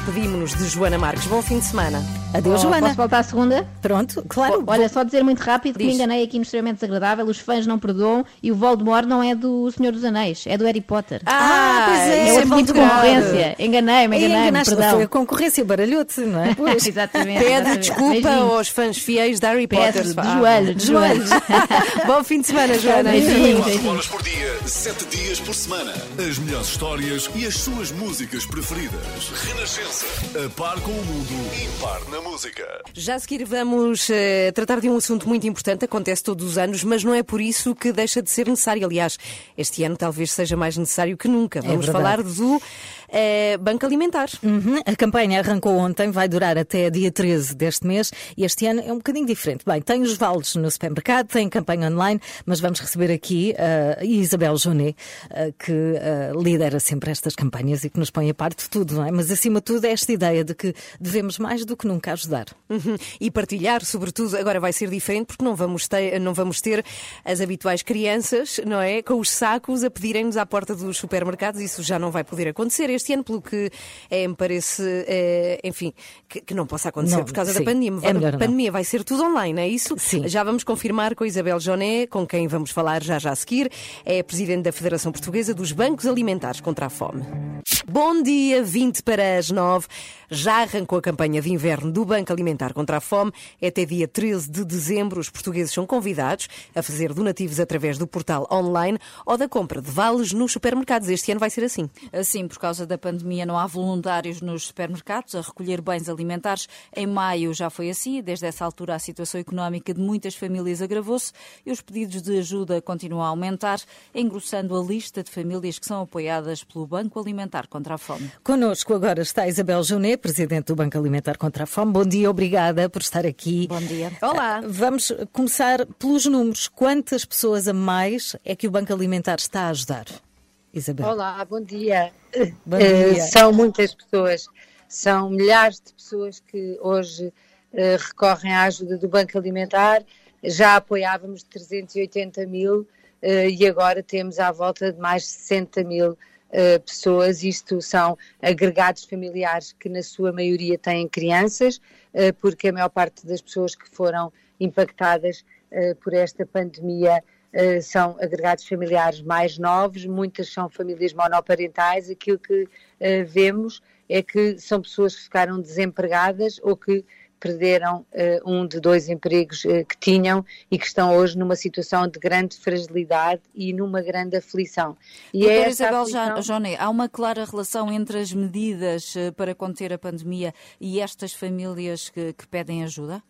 despedimos-nos de Joana Marques. Bom fim de semana. Adeus, Oh, Joana. Posso voltar à segunda? Pronto, claro. Olha, só dizer muito rápido que me Diz. enganei aqui no extremamente desagradável. Os fãs não perdoam e o Voldemort não é do Senhor dos Anéis, é do Harry Potter. Ah, pois é. é isso outro de bom grave. concorrência. Enganei-me, enganei-me, perdão. foi a concorrência baralhou-te, não é? Pois. Exatamente. Pede exatamente. desculpa Beijinhos. aos fãs fiéis de Harry Peço, Potter. de Ah, joelhos, de joelhos. Bom fim de semana, Joana. Beijinhos, 24 beijinhos. horas por dia, 7 dias por semana. As melhores histórias e as suas músicas preferidas. Renascença. A par com o mundo, impar na música. Já a seguir vamos eh, tratar de um assunto muito importante, acontece todos os anos, mas não é por isso que deixa de ser necessário. Aliás, este ano talvez seja mais necessário que nunca. Vamos verdade. falar do eh, Banco Alimentar. Uhum. A campanha arrancou ontem, vai durar até dia 13 deste mês e este ano é um bocadinho diferente. Bem, tem os vales no supermercado, tem campanha online, mas vamos receber aqui uh, a Isabel Jonet, uh, que uh, lidera sempre estas campanhas e que nos põe a parte de tudo, não é? Mas acima de tudo é esta ideia de que devemos mais do que nunca ajudar. Uhum. E partilhar, sobretudo, agora vai ser diferente porque não vamos ter, não vamos ter as habituais crianças, não é? Com os sacos a pedirem-nos à porta dos supermercados, isso já não vai poder acontecer este ano, pelo que eh, me parece, eh, enfim, que, que não possa acontecer Não, por causa sim, da pandemia. é melhor a não. pandemia vai ser tudo online, é isso? Sim. Já vamos confirmar com a Isabel Joné, com quem vamos falar já já a seguir. É a Presidente da Federação Portuguesa dos Bancos Alimentares contra a Fome. Bom dia, 20 para as 9. Já arrancou a campanha de inverno do Banco Alimentar contra a Fome. É até dia 13 de dezembro. Os portugueses são convidados a fazer donativos através do portal online ou da compra de vales nos supermercados. Este ano vai ser assim. Assim, por causa causa da pandemia não há voluntários nos supermercados a recolher bens alimentares. Em maio já foi assim, desde essa altura a situação económica de muitas famílias agravou-se e os pedidos de ajuda continuam a aumentar, engrossando a lista de famílias que são apoiadas pelo Banco Alimentar contra a Fome. Connosco agora está Isabel Junet, Presidente do Banco Alimentar contra a Fome. Bom dia, obrigada por estar aqui. Bom dia. Olá. Vamos começar pelos números. Quantas pessoas a mais é que o Banco Alimentar está a ajudar? Isabel. Olá, bom dia. Bom Eh, dia. são muitas pessoas, são milhares de pessoas que hoje eh, recorrem à ajuda do Banco Alimentar. Já apoiávamos 380 mil eh, e agora temos à volta de mais de 60 mil pessoas. Isto são agregados familiares que, na sua maioria, têm crianças, porque a maior parte das pessoas que foram impactadas por esta pandemia eh, são agregados familiares mais novos, muitas são famílias monoparentais. Aquilo que eh, vemos é que são pessoas que ficaram desempregadas ou que perderam eh, um de dois empregos que tinham e que estão hoje numa situação de grande fragilidade e numa grande aflição. E Doutora essa Isabel aflição- Joné, há uma clara relação entre as medidas para conter a pandemia e estas famílias que, que pedem ajuda?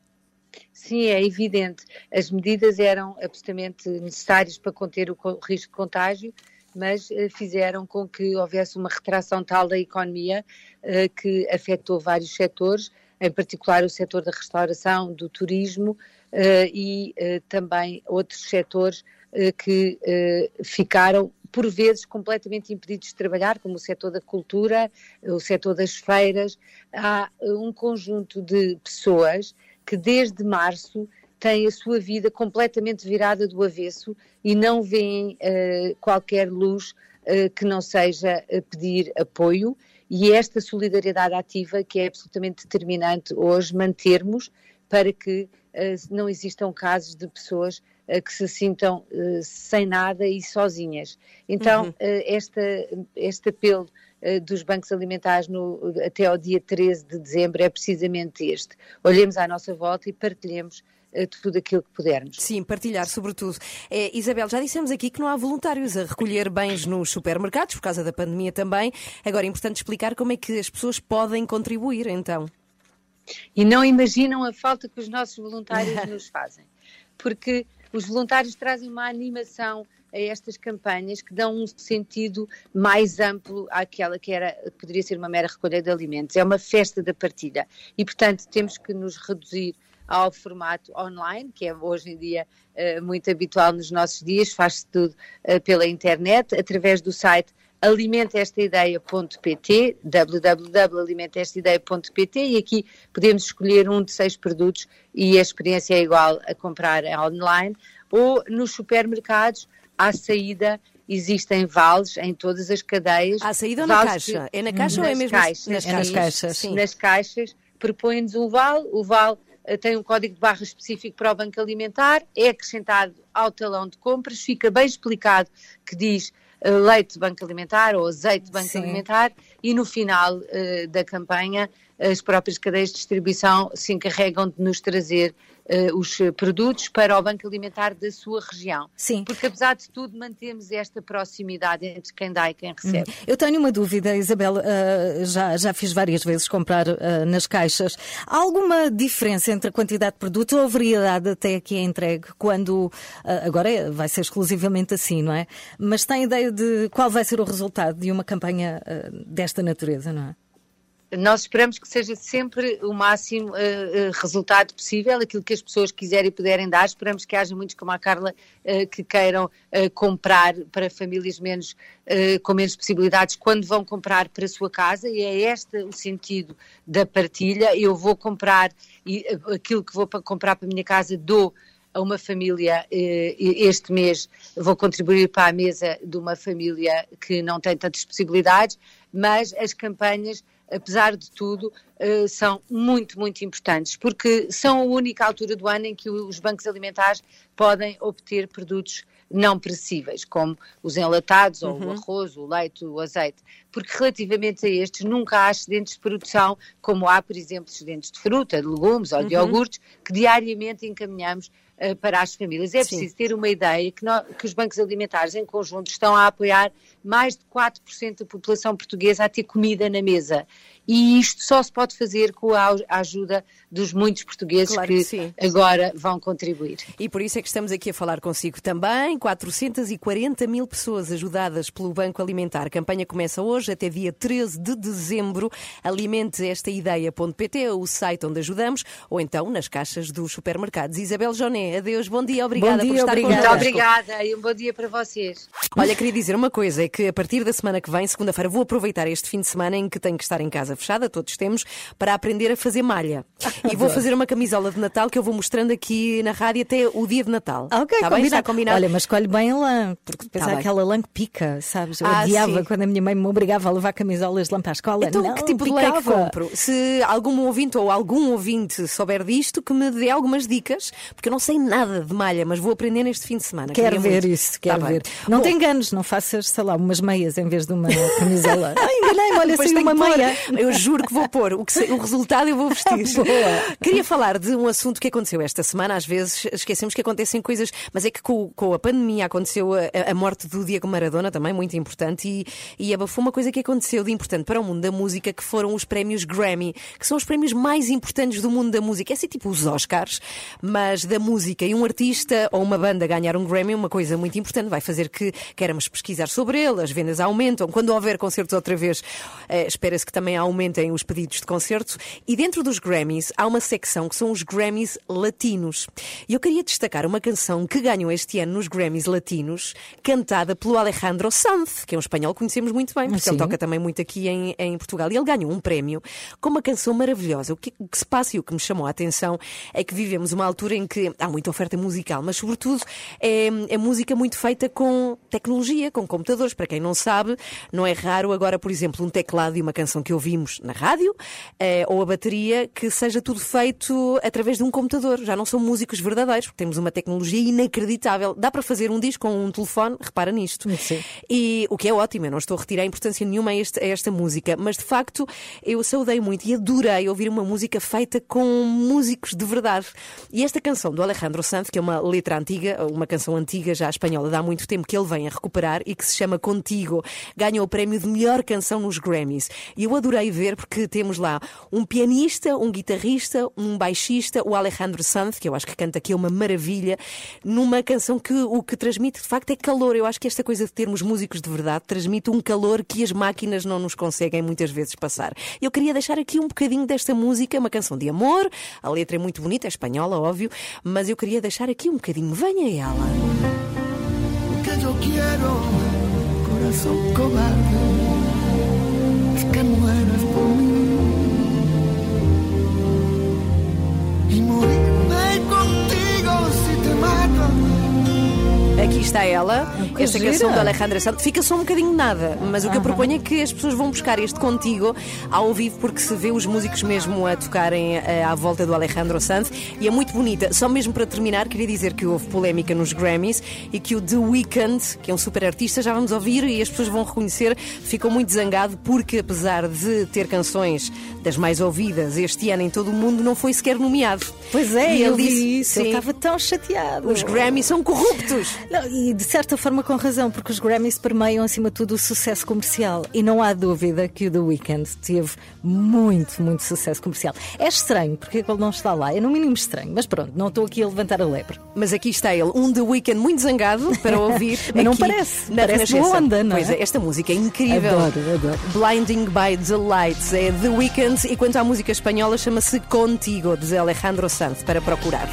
Sim, é evidente. As medidas eram absolutamente necessárias para conter o co- risco de contágio, mas eh, fizeram com que houvesse uma retração tal da economia eh, que afetou vários setores, em particular o setor da restauração, do turismo eh, e também outros setores que ficaram por vezes completamente impedidos de trabalhar, como o setor da cultura, o setor das feiras. Há um conjunto de pessoas que desde março têm a sua vida completamente virada do avesso e não veem eh, qualquer luz eh, que não seja eh, pedir apoio e é esta solidariedade ativa que é absolutamente determinante hoje mantermos para que eh, não existam casos de pessoas que se sintam sem nada e sozinhas. Então, Uhum. esta, este apelo dos bancos alimentares no- até ao dia 13 de dezembro é precisamente este. Olhemos à nossa volta e partilhemos eh, tudo aquilo que pudermos. Sim, partilhar, sobretudo. É, Isabel, já dissemos aqui que não há voluntários a recolher bens nos supermercados, por causa da pandemia também. Agora é importante explicar como é que as pessoas podem contribuir, então. E não imaginam a falta que os nossos voluntários nos fazem. Porque os voluntários trazem uma animação a estas campanhas que dão um sentido mais amplo àquela que era, poderia ser uma mera recolha de alimentos. É uma festa da partilha. E, portanto, temos que nos reduzir ao formato online, que é hoje em dia eh, muito habitual nos nossos dias, faz-se tudo eh, pela internet, através do site alimentestaideia.pt, www.alimentestaideia.pt e aqui podemos escolher um de seis produtos e a experiência é igual a comprar online ou nos supermercados à saída existem vales em todas as cadeias. À saída ou na caixa? que- É na caixa ou é nas mesmo caixas? nas É nas caixas, sim. Nas caixas propõe-nos um vale, o vale eh, tem um código de barra específico para o Banco Alimentar, é acrescentado ao talão de compras, fica bem explicado que diz eh, leite de Banco Alimentar ou azeite de Banco Sim. Alimentar e no final eh, da campanha as próprias cadeias de distribuição se encarregam de nos trazer eh, os eh, produtos para o Banco Alimentar da sua região. Sim. Porque apesar de tudo mantemos esta proximidade entre quem dá e quem recebe. Uhum. Eu tenho uma dúvida, Isabel, ah, já, já fiz várias vezes comprar ah, nas caixas. Há alguma diferença entre a quantidade de produto ou a variedade até que é entregue quando, agora é- vai ser exclusivamente assim, não é? Mas tem ideia de qual vai ser o resultado de uma campanha desta natureza, não é? Nós esperamos que seja sempre o máximo eh, resultado possível, aquilo que as pessoas quiserem e puderem dar. Esperamos que haja muitos como a Carla eh, que queiram eh, comprar para famílias menos, com menos possibilidades quando vão comprar para a sua casa e é este o sentido da partilha. Eu vou comprar e aquilo que vou pa- comprar para a minha casa dou a uma família, este mês vou contribuir para a mesa de uma família que não tem tantas possibilidades, mas as campanhas, apesar de tudo, eh, são muito, muito importantes, porque são a única altura do ano em que os bancos alimentares podem obter produtos não perecíveis, como os enlatados, ou o Uhum. arroz, o leite, o azeite. porque relativamente a estes nunca há excedentes de produção, como há, por exemplo, excedentes de fruta, de legumes ou de Uhum. iogurtes, que diariamente encaminhamos eh, para as famílias. É Sim. preciso ter uma ideia que, que os bancos alimentares em conjunto estão a apoiar mais de 4% da população portuguesa a ter comida na mesa. E isto só se pode fazer com a ajuda dos muitos portugueses Claro que, que sim. agora vão contribuir. E por isso é que estamos aqui a falar consigo também. 440 mil pessoas ajudadas pelo Banco Alimentar. A campanha começa hoje até dia 13 de dezembro. Alimente esta ideia.pt, o site onde ajudamos, ou então nas caixas dos supermercados. Isabel Joné, adeus, bom dia, obrigada Bom por dia, estar obrigada. connosco. Muito obrigada e um bom dia para vocês. Olha, queria dizer uma coisa, é que a partir da semana que vem, segunda-feira, vou aproveitar este fim de semana em que tenho que estar em casa fechada, todos temos, para aprender a fazer malha. E vou fazer uma camisola de Natal que eu vou mostrando aqui na rádio até o dia de Natal. Ok, Está bem? combinado. Está combinado? Olha, mas escolhe bem a lã, porque depois Tá há bem. aquela lã que pica, sabes? Eu Ah, odiava sim. quando a minha mãe me obrigava a levar camisolas de lã para a escola. Então, não, que tipo de lã é que picava. compro? Se algum ouvinte ou algum ouvinte souber disto, que me dê algumas dicas, porque eu não sei nada de malha, mas vou aprender neste fim de semana. Quero Queria ver muito. isso, quero Tá bem. ver. Não Bom, te enganes, não faças, sei lá, umas meias em vez de uma camisola. Ai, enganei-me, olha, saiu uma meia. Eu juro que vou pôr. O, que o resultado eu vou vestir. Boa. Queria falar de um assunto que aconteceu esta semana. Às vezes esquecemos que acontecem coisas, mas é que com, com a pandemia aconteceu a, a morte do Diego Maradona, também muito importante, e, e abafou uma coisa que aconteceu de importante para o mundo da música, que foram os prémios Grammy, que são os prémios mais importantes do mundo da música. É assim tipo os Oscars, mas da música. E um artista ou uma banda ganhar um Grammy é uma coisa muito importante, vai fazer que queremos pesquisar sobre ele, as vendas aumentam. Quando houver concertos outra vez, eh, espera-se que também aumentem os pedidos de concerto. E dentro dos Grammys há uma secção que são os Grammys latinos. E eu queria destacar uma canção que ganhou este ano nos Grammys latinos, cantada pelo Alejandro Sanz, que é um espanhol que conhecemos muito bem, porque Sim. ele toca também muito aqui em, em Portugal. E ele ganhou um prémio com uma canção maravilhosa. O que, que se passa e o que me chamou a atenção é que vivemos uma altura em que há muita oferta musical, mas sobretudo é, é música muito feita com tecnologia, com computadores. Para quem não sabe, não é raro agora, por exemplo, um teclado e uma canção que ouvimos na rádio eh, ou a bateria que seja tudo feito através de um computador. Já não são músicos verdadeiros, porque temos uma tecnologia inacreditável. Dá para fazer um disco com um telefone, repara nisto. E o que é ótimo, eu não estou a retirar importância nenhuma a, este- a esta música, mas de facto eu saudei muito e adorei ouvir uma música feita com músicos de verdade. E esta canção do Alejandro Sanz, que é uma letra antiga, uma canção antiga já espanhola, de há muito tempo que ele vem a recuperar e que se chama Contigo, ganhou o prémio de melhor canção nos Grammys. E eu adorei ver porque temos lá um pianista, um guitarrista, um baixista, o Alejandro Sanz, que eu acho que canta aqui uma maravilha, numa canção que o que transmite de facto é calor. Eu acho que esta coisa de termos músicos de verdade transmite um calor que as máquinas não nos conseguem muitas vezes passar. Eu queria deixar aqui um bocadinho desta música, uma canção de amor, a letra é muito bonita, é espanhola, óbvio, mas eu queria deixar aqui um bocadinho. Venha ela. que yo quiero, corazón cobarde, es que mueras por mí. Y morirme Aqui está ela, que esta gira. canção da Alejandra Santos. Fica só um bocadinho nada, mas o que eu proponho é que as pessoas vão buscar este contigo ao vivo, porque se vê os músicos mesmo a tocarem eh, à volta do Alejandro Sanz e é muito bonita. Só mesmo para terminar, queria dizer que houve polémica nos Grammys e que o The Weeknd, que é um super artista, já vamos ouvir e as pessoas vão reconhecer, ficou muito zangado porque, apesar de ter canções das mais ouvidas este ano em todo o mundo, não foi sequer nomeado. Pois é, E ele disse, isso. Ele sim, estava tão chateado. os Grammys são corruptos. Não, e de certa forma com razão, porque os Grammys permeiam acima de tudo o sucesso comercial. E não há dúvida que o The Weeknd teve muito, muito sucesso comercial. É estranho, porque ele não está lá. É no mínimo estranho, mas pronto, não estou aqui a levantar a lebre. Mas aqui está ele, um The Weeknd muito zangado para ouvir. Mas não parece, na parece boa onda, não é? Pois é, esta música é incrível. Adoro, adoro. Blinding by the Lights é The Weeknd e quanto à música espanhola chama-se Contigo, de Alejandro Sanz, para procurar.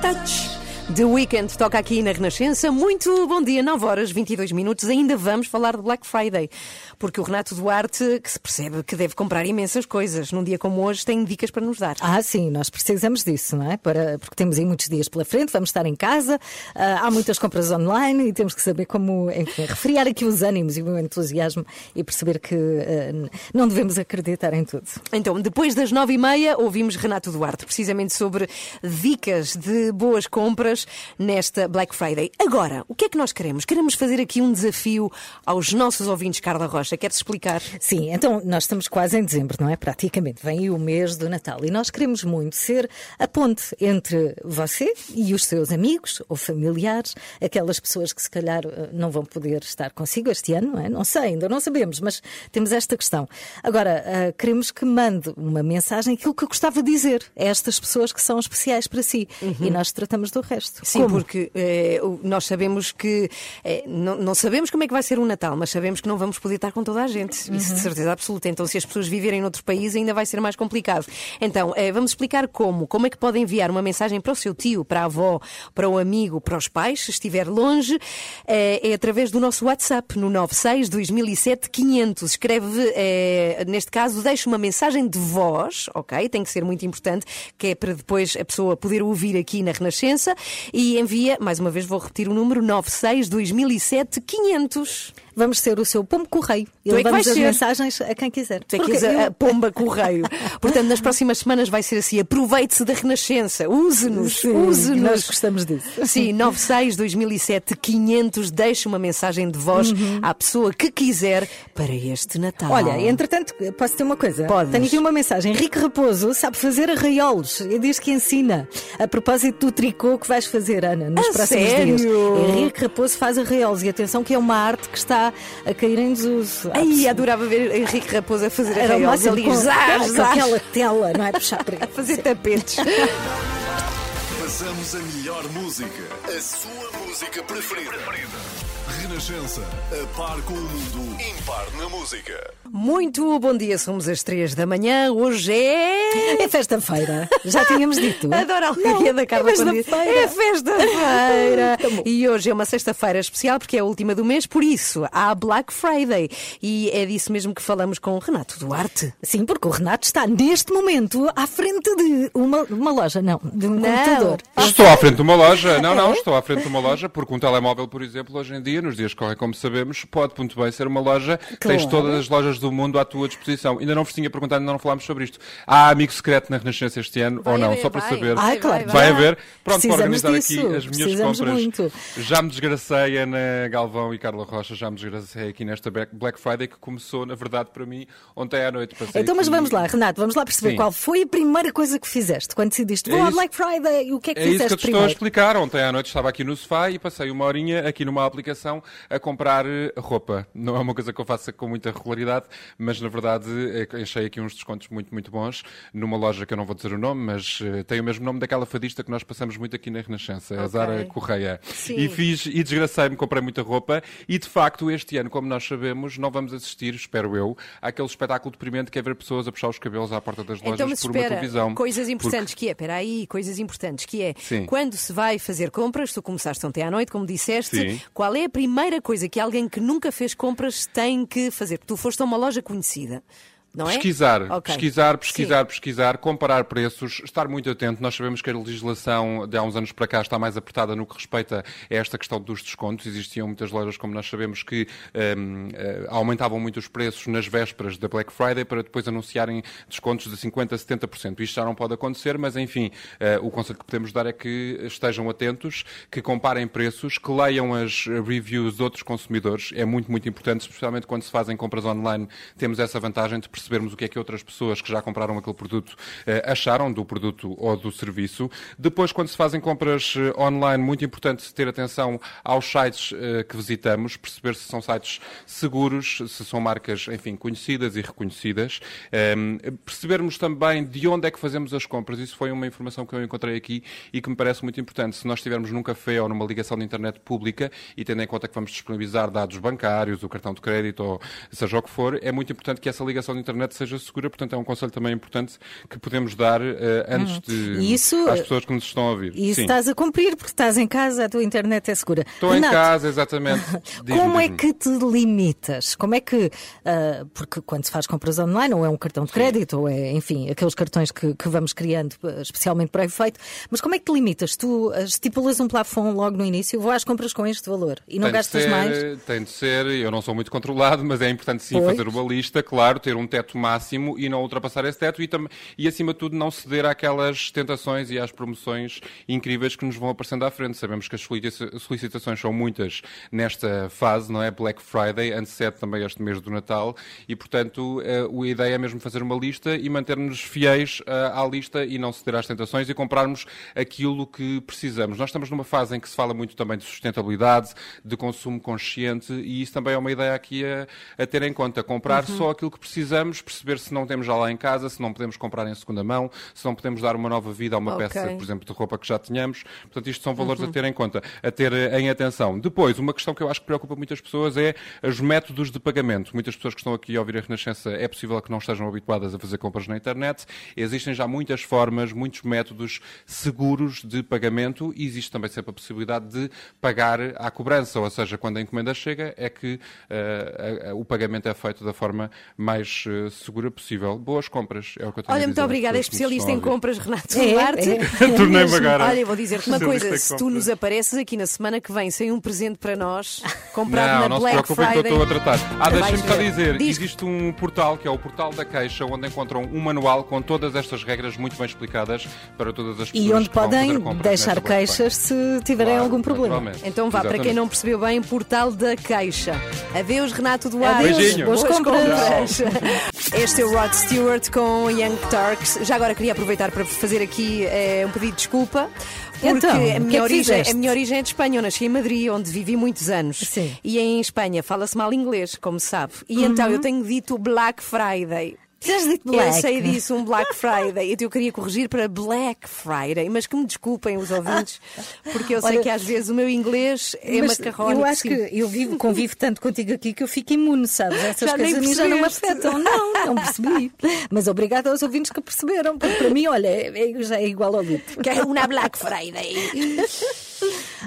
Touch. The Weeknd toca aqui na Renascença. Muito bom dia, 9 horas 22 minutos. Ainda vamos falar de Black Friday, porque o Renato Duarte, que se percebe que deve comprar imensas coisas, num dia como hoje, tem dicas para nos dar. Ah, sim, nós precisamos disso, não é? Para, porque temos aí muitos dias pela frente, vamos estar em casa, ah, há muitas compras online e temos que saber como, enfim, refriar aqui os ânimos e o entusiasmo e perceber que ah, não devemos acreditar em tudo. Então, depois das nove e meia, ouvimos Renato Duarte, precisamente sobre dicas de boas compras nesta Black Friday. Agora, o que é que nós queremos? Queremos fazer aqui um desafio aos nossos ouvintes, Carla Rocha. Queres explicar? Sim, então nós estamos quase em dezembro, não é? Praticamente. Vem o mês do Natal e nós queremos muito ser a ponte entre você e os seus amigos ou familiares, aquelas pessoas que se calhar eh, não vão poder estar consigo este ano, não é? Não sei, ainda não sabemos, mas temos esta questão. Agora, eh, queremos que mande uma mensagem, aquilo que gostava de dizer a estas pessoas que são especiais para si. E nós tratamos do resto. Sim, Como? porque eh, nós sabemos que eh, não, não sabemos como é que vai ser o Natal, mas sabemos que não vamos poder estar com toda a gente. Isso Uhum. de certeza absoluta. Então, se as pessoas viverem noutro país, ainda vai ser mais complicado. Então, eh, vamos explicar como. Como é que podem enviar uma mensagem para o seu tio, para a avó, para o amigo, para os pais, se estiver longe. É através do nosso WhatsApp, no 96 2007 500. Escreve, neste caso, deixa uma mensagem de voz, ok? Tem que ser muito importante, que é para depois a pessoa poder ouvir aqui na Renascença. E envia, mais uma vez vou repetir o número, 96 2007 500. Vamos ser o seu pombo correio e Tu é levamos vais as ser. mensagens a quem quiser. Tu é que eu- a pomba correio. Portanto, nas próximas semanas vai ser assim. Aproveite-se da Renascença. Use-nos. Use-nos. nós gostamos disso. Sim, 96 2007 500. Deixe uma mensagem de voz à pessoa que quiser para este Natal. Uhum. Olha, entretanto, posso ter uma coisa? Podes. Tenho aqui uma mensagem. Henrique Raposo sabe fazer arraiolos e diz que ensina. A propósito do tricô que vais fazer, Ana, nos A próximos sério? dias. Henrique Raposo faz arraiolos e atenção que é uma arte que está a cair em desuso. Ai, adorava ver Henrique Raposo a fazer Era arraiolos ali. com, Zás, com aquela tela, não é? Puxar para A fazer tapetes. Passamos a melhor música. A sua música preferida. Renascença. A par com o mundo. Impar na música. Muito bom dia, somos às três da manhã. Hoje é. É festa-feira. Já tínhamos dito. Adoro a alegria da Carla é quando diz, festa-feira. É festa-feira. e hoje é uma sexta-feira especial porque é a última do mês, por isso há Black Friday. E é disso mesmo que falamos com o Renato Duarte. Sim, porque o Renato está neste momento à frente de uma, uma loja, não, de um computador. Estou à frente de uma loja, não, não, estou à frente de uma loja, porque um telemóvel, por exemplo, hoje em dia, nos dias que correm, como sabemos, pode muito bem ser uma loja, Claro. tens todas as lojas do mundo à tua disposição. Ainda não vos tinha perguntado, ainda não falámos sobre isto. Há amigo secreto na Renascença este ano Vai ou não? haver, Só para vai. saber. Ai, claro, vai vai. haver. Pronto, para Precisamos organizar disso, aqui as minhas compras. muito. Já me desgracei, Ana Galvão e Carla Rocha, já me desgracei aqui nesta Black Friday que começou, na verdade, para mim, ontem à noite. Passei Então, mas aqui- vamos lá, Renato, vamos lá perceber Sim. qual foi a primeira coisa que fizeste quando decidiste É vou à isso- Black Friday o que é que É isso fizeste que eu te estou a explicar. Ontem à noite estava aqui no sofá e passei uma horinha aqui numa aplicação a comprar eh, roupa. Não é uma coisa que eu faça com muita regularidade, mas na verdade eh, achei aqui uns descontos muito, muito bons numa loja que eu não vou dizer o nome, mas eh, tem o mesmo nome daquela fadista que nós passamos muito aqui na Renascença, a Ok. Zara Correia. Sim. E fiz e desgracei-me, comprei muita roupa e de facto este ano, como nós sabemos, não vamos assistir, espero eu, àquele espetáculo deprimente que é ver pessoas a puxar os cabelos à porta das lojas Então, por uma espera, televisão. coisas Porque- importantes que é, espera aí, coisas importantes que é, Sim. quando se vai fazer compras, tu começaste ontem à noite, como disseste, Sim. qual é a primeira coisa que alguém que nunca fez compras tem que fazer? Tu foste a uma loja conhecida. Não é? Pesquisar, Ok. pesquisar, pesquisar, pesquisar, comparar preços, estar muito atento. Nós sabemos que a legislação de há uns anos para cá está mais apertada no que respeita a esta questão dos descontos. Existiam muitas lojas, como nós sabemos, que hum, eh, aumentavam muito os preços nas vésperas da Black Friday para depois anunciarem descontos de 50% a 70%. Isto já não pode acontecer, mas enfim, eh, o conselho que podemos dar é que estejam atentos, que comparem preços, que leiam as reviews de outros consumidores. É muito, muito importante, especialmente quando se fazem compras online, temos essa vantagem de percebermos o que é que outras pessoas que já compraram aquele produto eh, acharam do produto ou do serviço. Depois, quando se fazem compras eh, online, muito importante ter atenção aos sites eh, que visitamos, perceber se são sites seguros, se são marcas, enfim, conhecidas e reconhecidas. Ehm, percebermos também de onde é que fazemos as compras. Isso foi uma informação que eu encontrei aqui e que me parece muito importante. Se nós estivermos num café ou numa ligação de internet pública e tendo em conta que vamos disponibilizar dados bancários, o cartão de crédito ou seja o que for, é muito importante que essa ligação de internet seja segura. Portanto, é um conselho também importante que podemos dar eh, antes Hum. de isso- às pessoas que nos estão a ouvir. E isso Sim. estás a cumprir porque estás em casa, a tua internet é segura. Estou em Renato, casa, exatamente. Como é que te limitas? Como é que. ah, porque quando se faz compras online, ou é um cartão de crédito, ou é, enfim, aqueles cartões que, que vamos criando ah, especialmente para efeito, mas como é que te limitas? Tu estipulas um plafond logo no início, vou às compras com este valor e não Tem gastas ser- mais? Tem de ser, eu não sou muito controlado, mas é importante sim Pois. fazer uma lista, claro, ter um teto teto máximo e não ultrapassar esse teto e, e acima de tudo, não ceder àquelas tentações e às promoções incríveis que nos vão aparecendo à frente. Sabemos que as solicita- solicitações são muitas nesta fase, não é? Black Friday, antecede também este mês do Natal e, portanto, eh, a ideia é mesmo fazer uma lista e manter-nos fiéis eh, à lista e não ceder às tentações e comprarmos aquilo que precisamos. Nós estamos numa fase em que se fala muito também de sustentabilidade, de consumo consciente e isso também é uma ideia aqui a, a ter em conta. Comprar Uhum. só aquilo que precisamos, perceber se não temos já lá em casa, se não podemos comprar em segunda mão, se não podemos dar uma nova vida a uma Ok. peça, por exemplo, de roupa que já tínhamos. Portanto, isto são valores Uhum. a ter em conta, a ter eh, em atenção. Depois, uma questão que eu acho que preocupa muitas pessoas é os métodos de pagamento. Muitas pessoas que estão aqui a ouvir a Renascença é possível que não estejam habituadas a fazer compras na internet. Existem já muitas formas, muitos métodos seguros de pagamento e existe também sempre a possibilidade de pagar à cobrança, ou seja, quando a encomenda chega é que eh, a- a- o pagamento é feito da forma mais segura possível. Boas compras, é o que eu tenho Olha, a muito dizer obrigada, é especialista em compras, Renato É, Duarte. é. Tornei-me agora Olha, vou dizer-te uma coisa: se tu compras. nos apareces aqui na semana que vem sem um presente para nós, comprado Não, na não se Black preocupem que eu Friday. estou a tratar. Ah, deixem-me só dizer, Diz. existe um portal que é o Portal da Queixa, onde encontram um manual com todas estas regras muito bem explicadas para todas as pessoas E onde que podem compras deixar queixas se tiverem Claro, algum problema. Então vá, para quem Exatamente. não percebeu bem, portal da queixa. Adeus, Renato Duarte. Adeus, Beijinho. boas compras. Este é o Rod Stewart com Young Turks. Já agora queria aproveitar para fazer aqui eh, um pedido de desculpa. Porque Então, é a, que minha origem, fizeste? a minha origem é de Espanha. Eu nasci em Madrid, onde vivi muitos anos. Sim. E em Espanha fala-se mal inglês, como sabe. E Uhum. então eu tenho dito Black Friday. Dito Eu sei disso, um Black Friday. Eu queria corrigir para Black Friday, mas que me desculpem os ouvintes, porque eu sei Olha, que às vezes o meu inglês é Mas macarrónico. Eu acho sim. que eu vivo, convivo tanto contigo aqui que eu fico imune, sabes? Essas Já nem coisas mim já não me afetam. Não, não percebi. Mas obrigada aos ouvintes que perceberam, porque para mim, olha, é, é- já é igual ao dito. Que é uma Black Friday.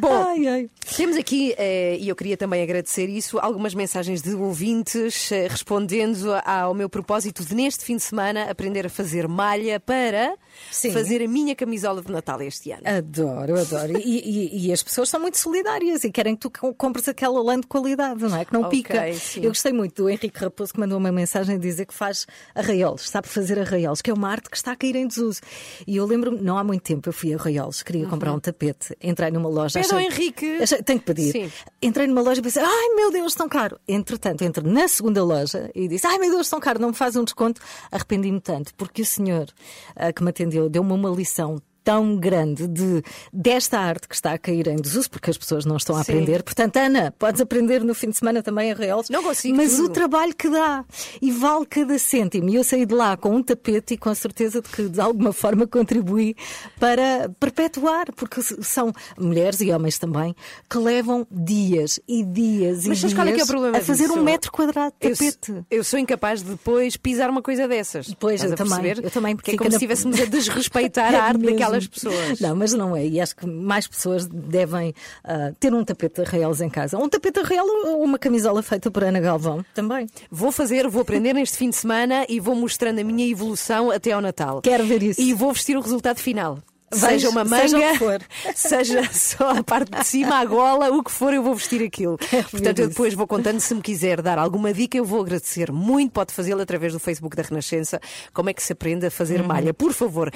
Bom, temos aqui, eh, e eu queria também agradecer isso, algumas mensagens de ouvintes eh, respondendo ao meu propósito de neste fim de semana aprender a fazer malha para Sim. fazer a minha camisola de Natal este ano. Adoro, adoro. E, e- e as pessoas são muito solidárias e querem que tu co- compres aquela lã de qualidade, não é? Que não Ok, pica. sim. Eu gostei muito do Henrique Raposo que mandou uma mensagem a dizer que faz arraiolos, sabe fazer arraiolos, que é uma arte que está a cair em desuso. E eu lembro-me, não há muito tempo, eu fui a arraiolos, queria comprar um tapete, entrei numa loja. Pede achei- Henrique. achei- tenho que pedir. Sim. Entrei numa loja e pensei, ai meu Deus, tão caro. Entretanto, entro na segunda loja e disse, ai meu Deus, tão caro, não me faz um desconto. Arrependi-me tanto, porque o senhor ah, que me atendeu deu-me uma lição tão grande de, desta arte que está a cair em desuso, porque as pessoas não estão a Sim. aprender. Portanto, Ana, podes aprender no fim de semana também a reels. Não consigo Mas tudo. o trabalho que dá e vale cada cêntimo. E eu saí de lá com um tapete e com a certeza de que de alguma forma contribuí para perpetuar, porque são mulheres e homens também que levam dias e dias Mas e é que é dias problema a fazer disso? um metro quadrado de Eu, tapete. eu sou incapaz de depois pisar uma coisa dessas. Pois, Estás eu a também, eu também, Porque é como na- se estivéssemos a desrespeitar É a arte mesmo. Daquelas pessoas. Não, mas não é. E acho que mais pessoas devem ah, ter um tapete de arraiolos em casa. Um tapete de arraiolo ou uma camisola feita por Ana Galvão também. Vou fazer, vou aprender neste fim de semana e vou mostrando a minha evolução até ao Natal. Quero ver isso. E vou vestir o resultado final. Seja uma manga, seja seja só a parte de cima, a gola, o que for, eu vou vestir aquilo. Portanto, eu depois vou contando. Se me quiser dar alguma dica, eu vou agradecer muito. Pode fazê-lo através do Facebook da Renascença. Como é que se aprende a fazer Uhum. malha? Por favor.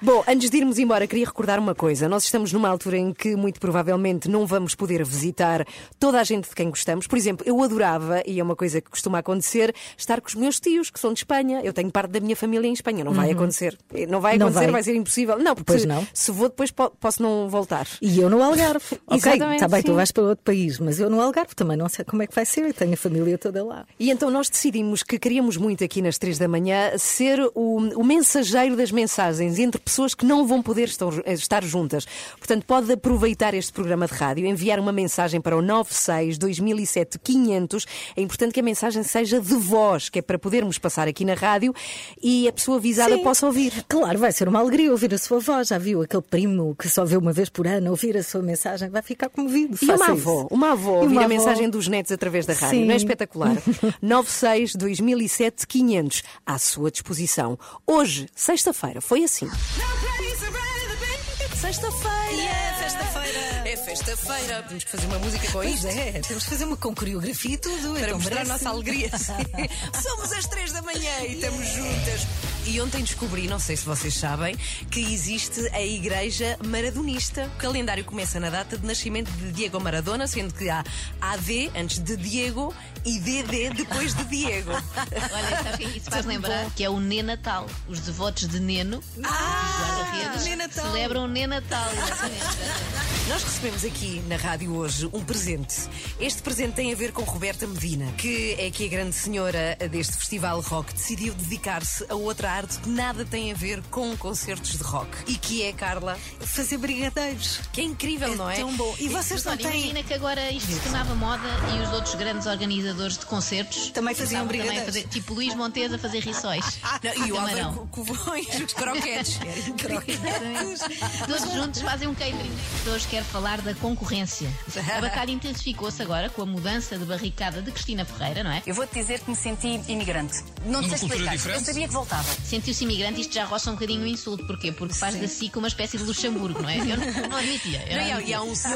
Bom, antes de irmos embora, queria recordar uma coisa. Nós estamos numa altura em que muito provavelmente não vamos poder visitar toda a gente de quem gostamos. Por exemplo, eu adorava, e é uma coisa que costuma acontecer, estar com os meus tios, que são de Espanha. Eu tenho parte da minha família em Espanha. Não vai Uhum. acontecer. Não vai Não acontecer, vai. vai. ser impossível. Não, porque não. se vou depois po- posso não voltar. E eu no Algarve. ok, Exatamente, está bem, tu sim. vais para outro país, mas eu no Algarve também não sei como é que vai ser. Eu tenho a família toda lá. E então nós decidimos que queríamos muito aqui nas três da manhã ser o, o mensageiro das mensagens entre pessoas que não vão poder estar, estar juntas. Portanto, pode aproveitar este programa de rádio, enviar uma mensagem para o 96 2007 500. É importante que a mensagem seja de voz, que é para podermos passar aqui na rádio e a pessoa avisada Sim. possa ouvir. Claro, vai ser uma alegria ouvir a sua voz. Já viu aquele primo que só vê uma vez por ano ouvir a sua mensagem? Vai ficar comovido. E Faça uma isso. avó, uma avó, ouvir uma a avó. mensagem dos netos através da rádio, Sim. não é espetacular? 96 2007 500, à sua disposição. Hoje, sexta-feira, foi assim. Sexta-feira. Yeah, sexta-feira. É festa-feira. Temos que fazer uma música com Pois isto. é, temos que fazer uma com coreografia e tudo. Para então mostrar a nossa alegria. Somos às três da manhã e estamos juntas. E ontem descobri, não sei se vocês sabem, que existe a Igreja Maradonista. O calendário começa na data de nascimento de Diego Maradona, sendo que há AD antes de Diego e DD depois de Diego. Olha, que é isso faz lembrar? Que é o Nenatal. Os devotos de Neno, Ah, os guarda-redes, Nenatal. celebram o Nenatal. Nós recebemos aqui na rádio hoje um presente. Este presente tem a ver com Roberta Medina, que é que a grande senhora deste festival rock decidiu dedicar-se a outra arte que nada tem a ver com concertos de rock. E que é, Carla? Fazer brigadeiros. Que é incrível, não é? Tão bom. E vocês Mas não têm. Imagina que agora isto se tornava moda e os outros grandes organizadores de concertos Também faziam começavam também a brigadeiros. fazer, tipo Luís Montes a fazer rissóis. Não, e o. Álvaro Co- Covões, os croquetes. Todos juntos fazem um catering. Hoje quero falar da concorrência. A batalha intensificou-se agora com a mudança de barricada de Cristina Ferreira, não é? Eu vou-te dizer que me senti imigrante. Não te sei explicar. Eu sabia que voltava. Sentiu-se imigrante, isto já roça um bocadinho o insulto. Porquê? Porque faz da SIC uma espécie de Luxemburgo, não é? Eu não, não admitia. eu Não, não e há- admitia. e há um acho-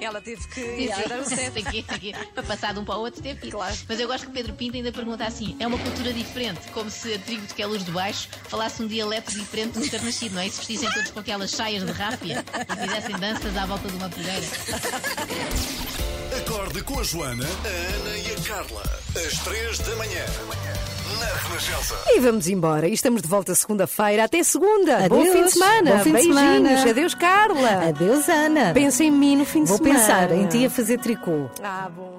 Ela teve que Sim, ir sim. dar um tem que ir. Para passar de um para o outro teve que ir. Mas eu gosto que o Pedro Pinto ainda pergunta assim: é uma cultura diferente, como se a tribo de Queluz de Baixo falasse um dialeto diferente do ter nascido, não é? E se vestissem todos com aquelas saias de rápia e fizessem danças à volta de uma fogueira. Acorde com a Joana, a Ana e a Carla. Às três da manhã. E vamos embora. E estamos de volta segunda-feira. Até segunda. Bom Adeus. fim de semana. Bom fim de Beijinhos. semana. Adeus, Carla. Adeus, Ana. Pensa em mim no fim de Vou semana. pensar em ti a fazer tricô. Ah, bom.